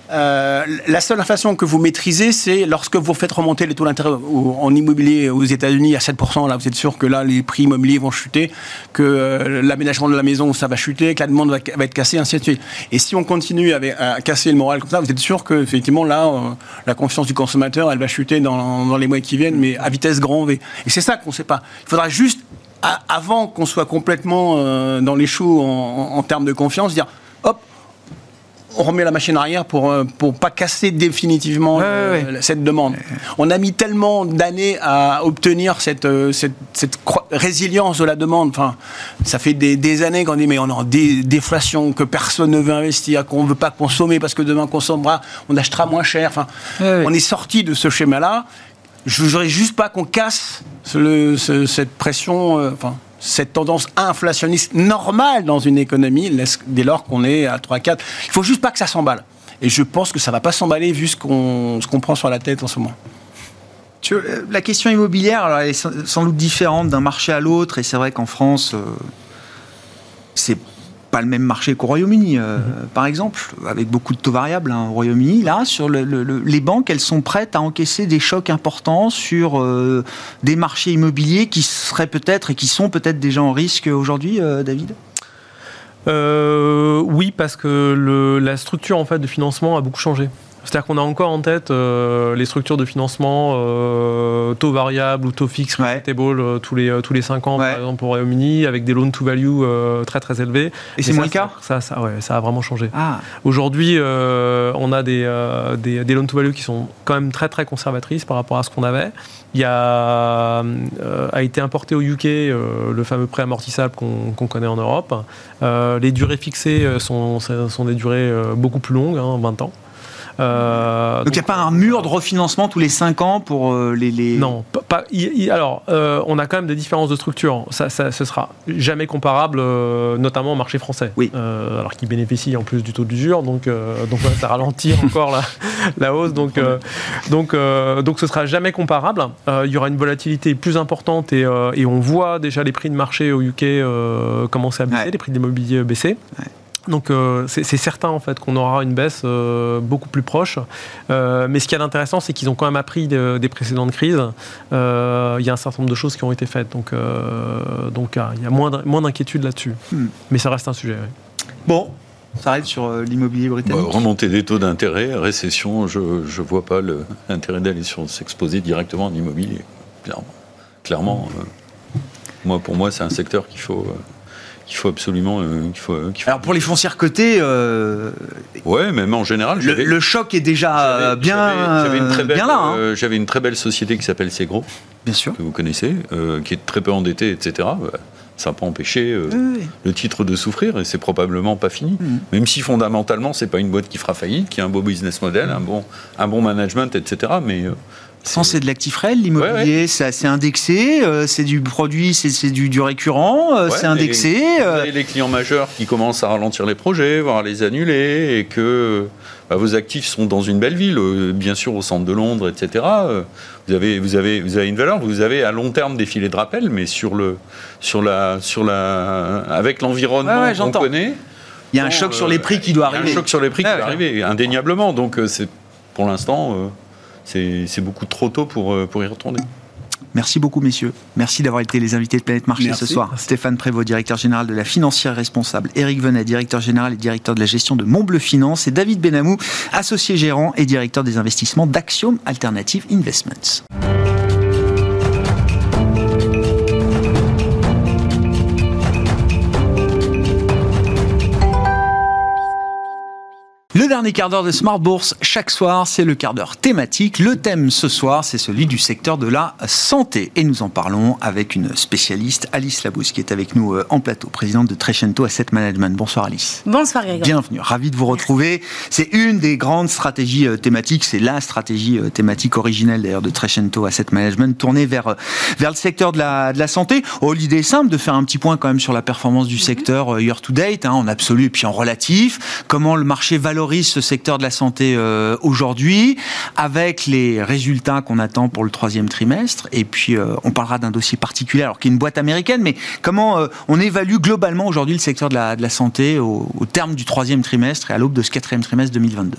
euh, la seule inflation que vous maîtrisez, c'est lorsque vous faites remonter les taux d'intérêt en immobilier aux États-Unis à 7%. Là, vous êtes sûr que là, les prix immobiliers vont chuter, que euh, l'aménagement de la maison, ça va chuter, que la demande va, être cassée, ainsi de suite. Et si on continue à, casser le moral comme ça, vous êtes sûr que effectivement là, euh, la confiance du consommateur, elle va chuter dans, les mois qui viennent, mais à vitesse grand V. Et c'est ça qu'on ne sait pas. Il faudra juste, avant qu'on soit complètement dans les choux en termes de confiance, dire hop on remet la machine arrière pour euh, pour pas casser définitivement Ouais, euh, ouais, ouais. cette demande. On a mis tellement d'années à obtenir cette euh, cette, résilience de la demande. Enfin, ça fait des, des années qu'on dit mais on est en dé- déflation, que personne ne veut investir, qu'on veut pas consommer parce que demain on consommera, on achètera moins cher. Enfin, Ouais, on est sorti de ce schéma-là. Je voudrais juste pas qu'on casse ce- le- ce- cette pression, euh, enfin, cette tendance inflationniste normale dans une économie, dès lors qu'on est à 3-4. Il faut juste pas que ça s'emballe. Et je pense que ça va pas s'emballer vu ce qu'on qu'on prend sur la tête en ce moment. Euh, la question immobilière, alors, elle est sans doute différente d'un marché à l'autre, et c'est vrai qu'en France, euh, c'est pas le même marché qu'au Royaume-Uni, euh, par exemple, avec beaucoup de taux variables hein, au Royaume-Uni. Là, sur le- le- le- les banques, elles sont prêtes à encaisser des chocs importants sur euh, des marchés immobiliers qui seraient peut-être et qui sont peut-être déjà en risque aujourd'hui, euh, David? Oui, parce que la structure en fait de financement a beaucoup changé. C'est-à-dire qu'on a encore en tête euh, les structures de financement euh, taux variable ou taux fixe Ouais. table euh, tous les tous les 5 ans Ouais. par exemple au Royaume-Uni avec des loan to value très très élevés. Et c'est moins le cas ça, ça, ouais, ça a vraiment changé. Ah, Aujourd'hui, on a des, des, des loan to value qui sont quand même très très conservatrices par rapport à ce qu'on avait. Il y a a été importé au UK le fameux prêt amortissable qu'on connaît en Europe. Les durées fixées sont, sont des durées beaucoup plus longues, hein, 20 ans. Euh, donc il n'y a pas un mur de refinancement tous les 5 ans pour euh, les, les- non, pas, alors, euh, on a quand même des différences de structure. Ça, ça, ce sera jamais comparable, notamment au marché français. Oui. Alors qu'il bénéficie en plus du taux d'usure, donc, donc ouais, ça ralentit encore la, la hausse. Donc, donc, donc, ce sera jamais comparable. Il y aura une volatilité plus importante et, et on voit déjà les prix de marché au UK commencer à baisser, Ouais. les prix de l'immobilier baisser. Donc euh, c'est certain en fait qu'on aura une baisse euh, beaucoup plus proche. Euh, mais ce qui est intéressant, c'est qu'ils ont quand même appris de- des précédentes crises. Euh, Il y a un certain nombre de choses qui ont été faites. Donc, euh, donc il y a moins d'in- moins d'inquiétude là-dessus. Hmm. Mais ça reste un sujet. oui. Bon, on s'arrête sur l'immobilier Bah, britannique. remontée des taux d'intérêt, récession, je ne vois pas l'intérêt d'aller sur- s'exposer directement en immobilier. Clairement. Clairement euh, moi, pour moi, c'est un secteur qu'il faut, euh, qu'il faut absolument. euh, qu'il faut, qu'il faut- Alors pour les foncières cotées, euh, Ouais, même en général, le, choc est déjà j'avais- bien, j'avais- j'avais une très belle, bien là. hein. euh, J'avais une très belle société qui s'appelle Segro, Bien sûr. que vous connaissez, euh, qui est très peu endettée, etc. Bah, ça n'a pas empêché euh, Oui, le titre de souffrir et c'est probablement pas fini. Mhm. Même si fondamentalement c'est pas une boîte qui fera faillite, qui a un beau business model, un bon, un bon management, etc. Mais euh, Sans c'est de l'actif réel, l'immobilier, c'est assez indexé, euh, c'est du produit, c'est c'est du, du récurrent, euh, Ouais, c'est indexé. Vous euh, avez les clients majeurs qui commencent à ralentir les projets, voire à les annuler, et que bah, vos actifs sont dans une belle ville, bien sûr au centre de Londres, etc. Vous avez, vous, avez, vous avez une valeur, vous avez à long terme des filets de rappel, mais sur le, sur la, sur la, avec l'environnement Ouais, ouais, qu'on connaît, Il y a un choc sur les prix qui doit il y a arriver. Un choc sur les prix qui Ouais, doit ouais. arriver, indéniablement. Donc c'est, pour l'instant, c'est, beaucoup trop tôt pour, euh, pour y retourner. Merci beaucoup, messieurs. Merci d'avoir été les invités de Planète Marché Merci. ce soir. Stéphane Prévost, directeur général de la financière responsable. Éric Venet, directeur général et directeur de la gestion de Montbleu Finance. Et David Benamou, associé gérant et directeur des investissements d'Axiom Alternative Investments. Le dernier quart d'heure de Smart Bourse, chaque soir, c'est le quart d'heure thématique. Le thème ce soir, c'est celui du secteur de la santé. Et nous en parlons avec une spécialiste, Alice Labousse, qui est avec nous euh, en plateau, présidente de Trecento Asset Management. Bonsoir Alice. Bonsoir Grégoire. Bienvenue, ravi de vous retrouver. C'est une des grandes stratégies euh, thématiques, c'est la stratégie euh, thématique originelle d'ailleurs de Trecento Asset Management, tournée vers, vers le secteur de la, de la santé. Oh, L'idée est simple de faire un petit point quand même sur la performance du secteur euh, year to date, hein, en absolu et puis en relatif. Comment le marché valorise ce secteur de la santé euh, aujourd'hui, avec les résultats qu'on attend pour le troisième trimestre. Et puis euh, on parlera d'un dossier particulier, alors qui est une boîte américaine, mais comment euh, on évalue globalement aujourd'hui le secteur de la, de la santé au, au terme du troisième trimestre et à l'aube de ce quatrième trimestre 2022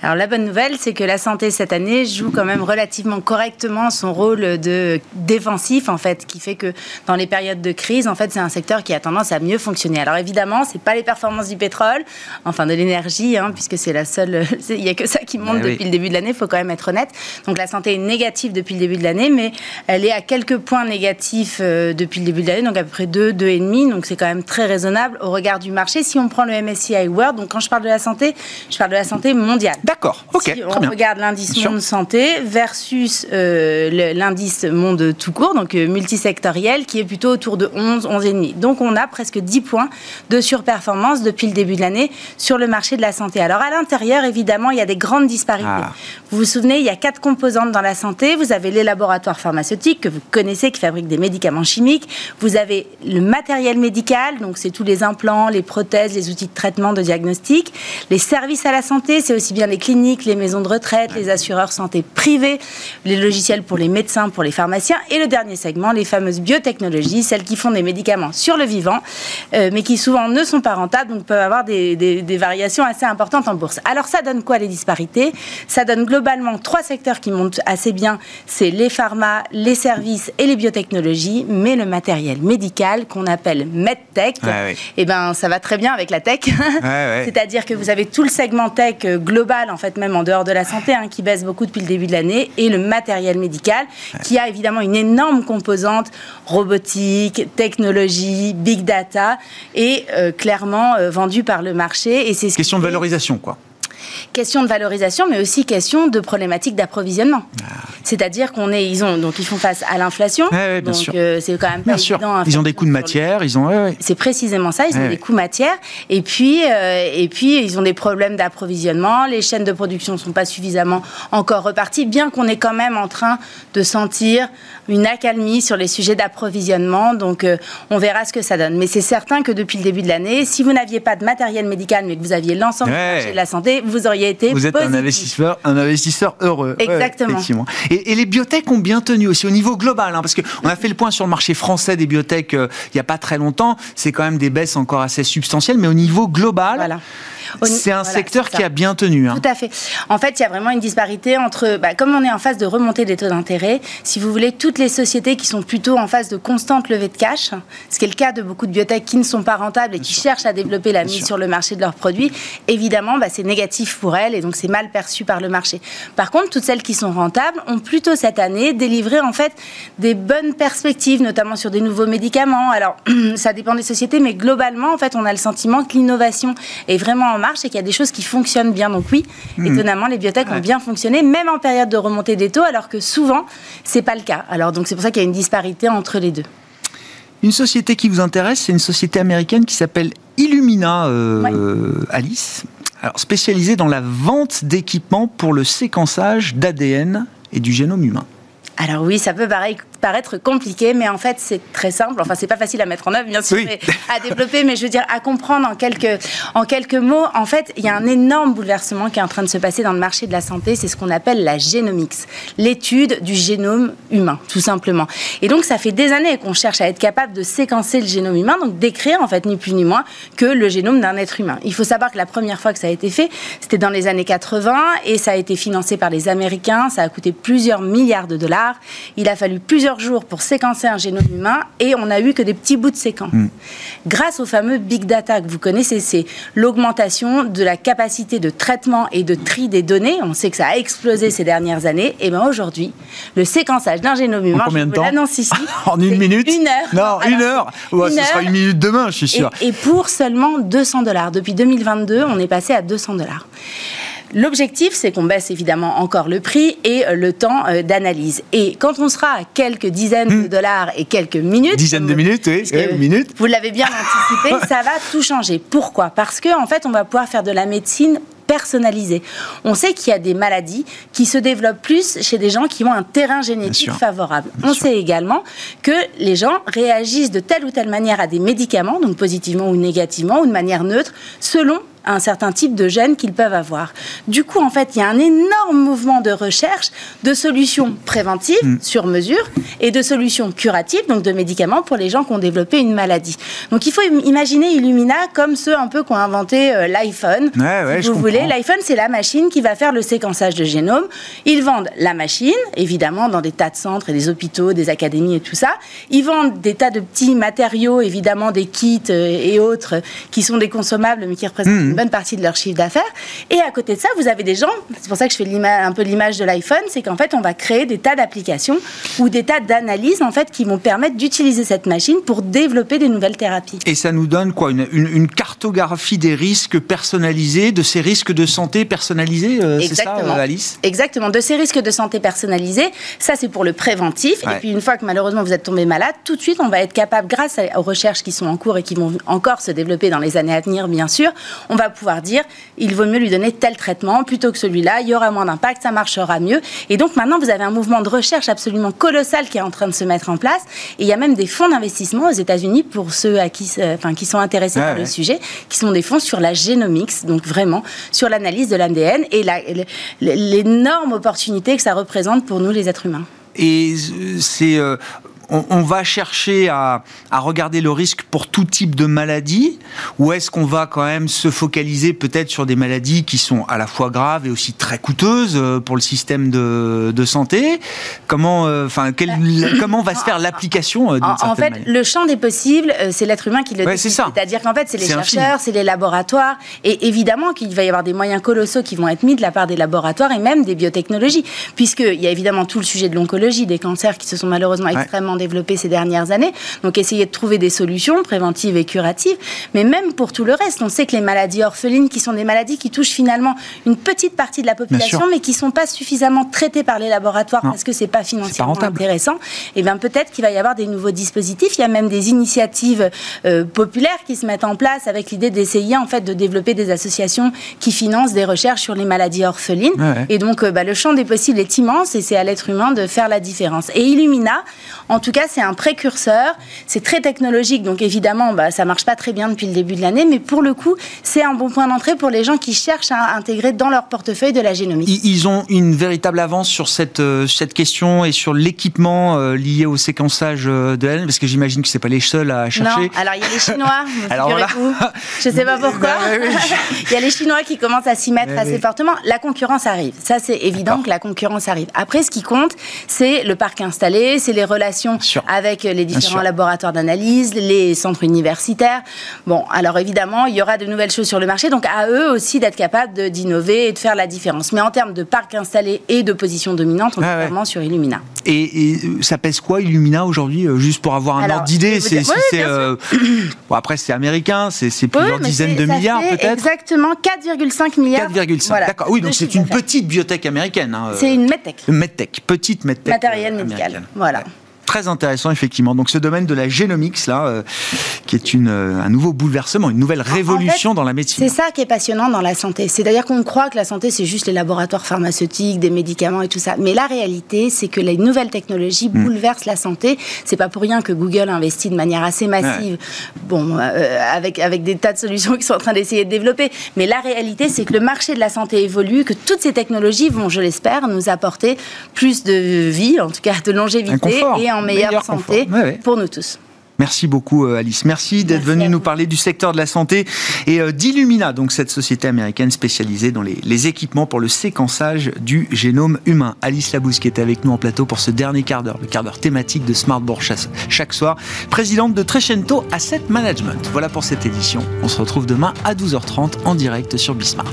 Alors la bonne nouvelle, c'est que la santé cette année joue quand même relativement correctement son rôle de défensif en fait, qui fait que dans les périodes de crise, en fait, c'est un secteur qui a tendance à mieux fonctionner. Alors évidemment, c'est pas les performances du pétrole, enfin de l'énergie, hein, puisque c'est la seule, il y a que ça qui monte oui. depuis le début de l'année. Il faut quand même être honnête. Donc la santé est négative depuis le début de l'année, mais elle est à quelques points négatifs euh, depuis le début de l'année, donc à peu près 2, 2,5. Donc c'est quand même très raisonnable au regard du marché. Si on prend le MSCI World, donc quand je parle de la santé, je parle de la santé mondiale. D'accord, ok, Si très on bien. regarde l'indice sûr. monde santé versus euh, l'indice monde tout court, donc euh, multisectoriel, qui est plutôt autour de 11, 11,5. Donc on a presque 10 points de surperformance depuis le début de l'année sur le marché de la santé. Alors à l'intérieur, évidemment, il y a des grandes disparités. Ah. Vous vous souvenez, il y a quatre composantes dans la santé. Vous avez les laboratoires pharmaceutiques que vous connaissez, qui fabriquent des médicaments chimiques. Vous avez le matériel médical, donc c'est tous les implants, les prothèses, les outils de traitement, de diagnostic. Les services à la santé, c'est aussi bien les cliniques, les maisons de retraite, les assureurs santé privés, les logiciels pour les médecins, pour les pharmaciens. Et le dernier segment, les fameuses biotechnologies, celles qui font des médicaments sur le vivant, euh, mais qui souvent ne sont pas rentables, donc peuvent avoir des, des- des variations assez importantes en bourse. Alors ça donne quoi les disparités? Ça donne globalement trois secteurs qui montent assez bien. C'est les pharma, les services et les biotechnologies, mais le matériel médical qu'on appelle medtech, Ouais, ouais. eh ben ça va très bien avec la tech. ouais. C'est-à-dire que vous avez tout le segment tech euh, global, en fait, même en dehors de la santé, hein, qui baisse beaucoup depuis le début de l'année, et le matériel médical, qui a évidemment une énorme composante robotique, technologie, big data, et euh, clairement euh, vendu par le marché. Et c'est question de valorisation, quoi. Question de valorisation, mais aussi question de problématique d'approvisionnement. Ah. C'est-à-dire qu'on est, ils ont donc ils font face à l'inflation. donc euh, c'est quand même pas évident. Ils ont des coûts de matière, ils ont. c'est précisément ça. Ils ont des coûts matière et puis euh, et puis ils ont des problèmes d'approvisionnement. Les chaînes de production sont pas suffisamment encore reparties, bien qu'on est quand même en train de sentir une accalmie sur les sujets d'approvisionnement. Donc, euh, on verra ce que ça donne. Mais c'est certain que depuis le début de l'année, si vous n'aviez pas de matériel médical, mais que vous aviez l'ensemble du marché de la santé, vous auriez été Vous êtes un investisseur, un investisseur heureux. Exactement. et, les biotech ont bien tenu aussi au niveau global, hein, parce qu'on a fait le point sur le marché français des biotech euh, il n'y a pas très longtemps. C'est quand même des baisses encore assez substantielles, mais au niveau global. Voilà. C'est un secteur qui a bien tenu. Hein. Tout à fait. En fait, il y a vraiment une disparité entre, bah, comme on est en phase de remontée des taux d'intérêt, si vous voulez, toutes les sociétés qui sont plutôt en phase de constante levée de cash, ce qui est le cas de beaucoup de biotech qui ne sont pas rentables et qui cherchent à développer la mise sur le marché de leurs produits, évidemment, bah, c'est négatif pour elles et donc c'est mal perçu par le marché. Par contre, toutes celles qui sont rentables ont plutôt cette année délivré en fait des bonnes perspectives, notamment sur des nouveaux médicaments. Alors, ça dépend des sociétés, mais globalement, en fait, on a le sentiment que l'innovation est vraiment marche et qu'il y a des choses qui fonctionnent bien. Donc oui, hmm. étonnamment, les biotech ont bien fonctionné, même en période de remontée des taux, alors que souvent, c'est pas le cas. Alors donc c'est pour ça qu'il y a une disparité entre les deux. Une société qui vous intéresse, c'est une société américaine qui s'appelle Illumina, euh, Alice. Alors spécialisée dans la vente d'équipements pour le séquençage d'ADN et du génome humain. Alors oui, ça peut paraître compliqué, mais en fait c'est très simple. Enfin, c'est pas facile à mettre en œuvre, bien sûr, à développer, mais je veux dire à comprendre en quelques en quelques mots. En fait, il y a un énorme bouleversement qui est en train de se passer dans le marché de la santé. C'est ce qu'on appelle la génomics, l'étude du génome humain, tout simplement. Et donc, ça fait des années qu'on cherche à être capable de séquencer le génome humain, donc d'écrire en fait ni plus ni moins que le génome d'un être humain. Il faut savoir que la première fois que ça a été fait, c'était dans les années 80 et ça a été financé par les Américains. Ça a coûté plusieurs milliards de dollars. Il a fallu plusieurs jours pour séquencer un génome humain et on n'a eu que des petits bouts de séquence. Mm. Grâce au fameux big data que vous connaissez, c'est l'augmentation de la capacité de traitement et de tri des données. On sait que ça a explosé ces dernières années. Et bien aujourd'hui, le séquençage d'un génome humain, en combien de temps ici. en une minute Une heure. Non, une heure. ce sera une minute demain, je suis sûr. Et, et pour seulement 200 dollars. Depuis 2022, on est passé à 200 dollars. L'objectif, c'est qu'on baisse évidemment encore le prix et euh, le temps euh, d'analyse. Et quand on sera à quelques dizaines de hmm. dollars et quelques minutes, dizaines de minutes, oui, minutes. Vous l'avez bien anticipé, ça va tout changer. Pourquoi? Parce que en fait, on va pouvoir faire de la médecine personnalisée. On sait qu'il y a des maladies qui se développent plus chez des gens qui ont un terrain génétique favorable. On sait également que les gens réagissent de telle ou telle manière à des médicaments, donc positivement ou négativement, ou de manière neutre, selon un certain type de gènes qu'ils peuvent avoir. Du coup, en fait, il y a un énorme mouvement de recherche de solutions préventives mm. sur mesure et de solutions curatives, donc de médicaments pour les gens qui ont développé une maladie. Donc il faut imaginer Illumina comme ceux un peu qui ont inventé euh, l'iPhone. si vous voulez, l'iPhone, c'est la machine qui va faire le séquençage de génome. Ils vendent la machine, évidemment, dans des tas de centres et des hôpitaux, des académies et tout ça. Ils vendent des tas de petits matériaux, évidemment, des kits euh, et autres qui sont des consommables mais qui représentent mm. une bonne partie de leur chiffre d'affaires. Et à côté de ça, vous avez des gens, c'est pour ça que je fais un peu l'image de l'iPhone, c'est qu'en fait, on va créer des tas d'applications ou des tas d'analyses en fait qui vont permettre d'utiliser cette machine pour développer des nouvelles thérapies. Et ça nous donne quoi? Une, une, cartographie des risques personnalisés, de ces risques de santé personnalisés, euh, c'est ça, euh, Alice? Exactement, de ces risques de santé personnalisés. Ça, c'est pour le préventif. Et puis une fois que malheureusement vous êtes tombé malade, tout de suite, on va être capable, grâce aux recherches qui sont en cours et qui vont encore se développer dans les années à venir, bien sûr, on va pouvoir dire il vaut mieux lui donner tel traitement plutôt que celui-là, il y aura moins d'impact, ça marchera mieux. Et donc maintenant, vous avez un mouvement de recherche absolument colossal qui est en train de se mettre en place. Et il y a même des fonds d'investissement aux États-Unis pour ceux à qui, enfin, qui sont intéressés par le sujet, qui sont des fonds sur la génomics, donc vraiment sur l'analyse de l'ADN et l'énorme opportunité que ça représente pour nous les êtres humains. Et c'est euh, on, va chercher à, regarder le risque pour tout type de maladie ou est-ce qu'on va quand même se focaliser peut-être sur des maladies qui sont à la fois graves et aussi très coûteuses euh, pour le système de, santé? Comment, euh, enfin, bah, comment va se faire l'application En, en fait, le champ des possibles, c'est l'être humain qui le ouais, décide. C'est-à-dire qu'en fait, c'est les chercheurs, c'est les laboratoires, et évidemment qu'il va y avoir des moyens colossaux qui vont être mis de la part des laboratoires et même des biotechnologies, puisqu'il y a évidemment tout le sujet de l'oncologie, des cancers qui se sont malheureusement extrêmement développés ces dernières années. Donc essayer de trouver des solutions préventives et curatives. Mais même pour tout le reste, on sait que les maladies orphelines, qui sont des maladies qui touchent finalement une petite partie de la population, mais qui ne sont pas suffisamment traitées par les laboratoires parce que c'est pas financièrement intéressant, et eh bien peut-être qu'il va y avoir des nouveaux dispositifs. Il y a même des initiatives euh, populaires qui se mettent en place avec l'idée d'essayer en fait de développer des associations qui financent des recherches sur les maladies orphelines. Et donc euh, bah, le champ des possibles est immense et c'est à l'être humain de faire la différence. Et Illumina, en tout cas, c'est un précurseur. C'est très technologique, donc évidemment, bah, ça marche pas très bien depuis le début de l'année, mais pour le coup, c'est un bon point d'entrée pour les gens qui cherchent à intégrer dans leur portefeuille de la génomique. Ils ont une véritable avance sur cette, euh, cette question et sur l'équipement euh, lié au séquençage euh, de l'ADN, parce que j'imagine que c'est pas les seuls à chercher. Non, alors il y a les Chinois, alors vous je sais pas pourquoi. il y a les Chinois qui commencent à s'y mettre assez fortement. La concurrence arrive, ça c'est évident que la concurrence arrive. Après, ce qui compte, c'est le parc installé, c'est les relations avec les différents laboratoires d'analyse, les centres universitaires. Bon, alors évidemment, il y aura de nouvelles choses sur le marché, donc à eux aussi d'être capables d'innover et de faire la différence. Mais en termes de parc installé et de position dominante, on est vraiment sur Illumina. Et, ça pèse quoi Illumina aujourd'hui, euh, juste pour avoir un ordre d'idée? C'est euh, bon, après c'est américain, c'est plusieurs dizaines de milliards peut-être? Exactement 4,5 milliards. 4,5. D'accord. Oui, donc c'est une petite biotech américaine. Hein, c'est une medtech. Medtech, petite medtech. Matériel médical. Voilà très intéressant effectivement. Donc ce domaine de la génomics là, euh, qui est une, euh, un nouveau bouleversement, une nouvelle révolution dans la médecine. C'est ça qui est passionnant dans la santé. C'est-à-dire qu'on croit que la santé c'est juste les laboratoires pharmaceutiques, des médicaments et tout ça. Mais la réalité, c'est que les nouvelles technologies hmm. bouleversent la santé. C'est pas pour rien que Google investit de manière assez massive, bon, euh, avec avec des tas de solutions qu'ils sont en train d'essayer de développer. Mais la réalité, c'est que le marché de la santé évolue, que toutes ces technologies vont, je l'espère, nous apporter plus de vie, en tout cas de longévité et en meilleure, santé pour nous tous. Merci beaucoup euh, Alice. Merci d'être venue nous parler du secteur de la santé et euh, d'Illumina, donc cette société américaine spécialisée dans les, équipements pour le séquençage du génome humain. Alice Labousse qui est avec nous en plateau pour ce dernier quart d'heure, le quart d'heure thématique de Smartboard chaque soir, présidente de Trecento Asset Management. Voilà pour cette édition. On se retrouve demain à 12h30 en direct sur Bismart.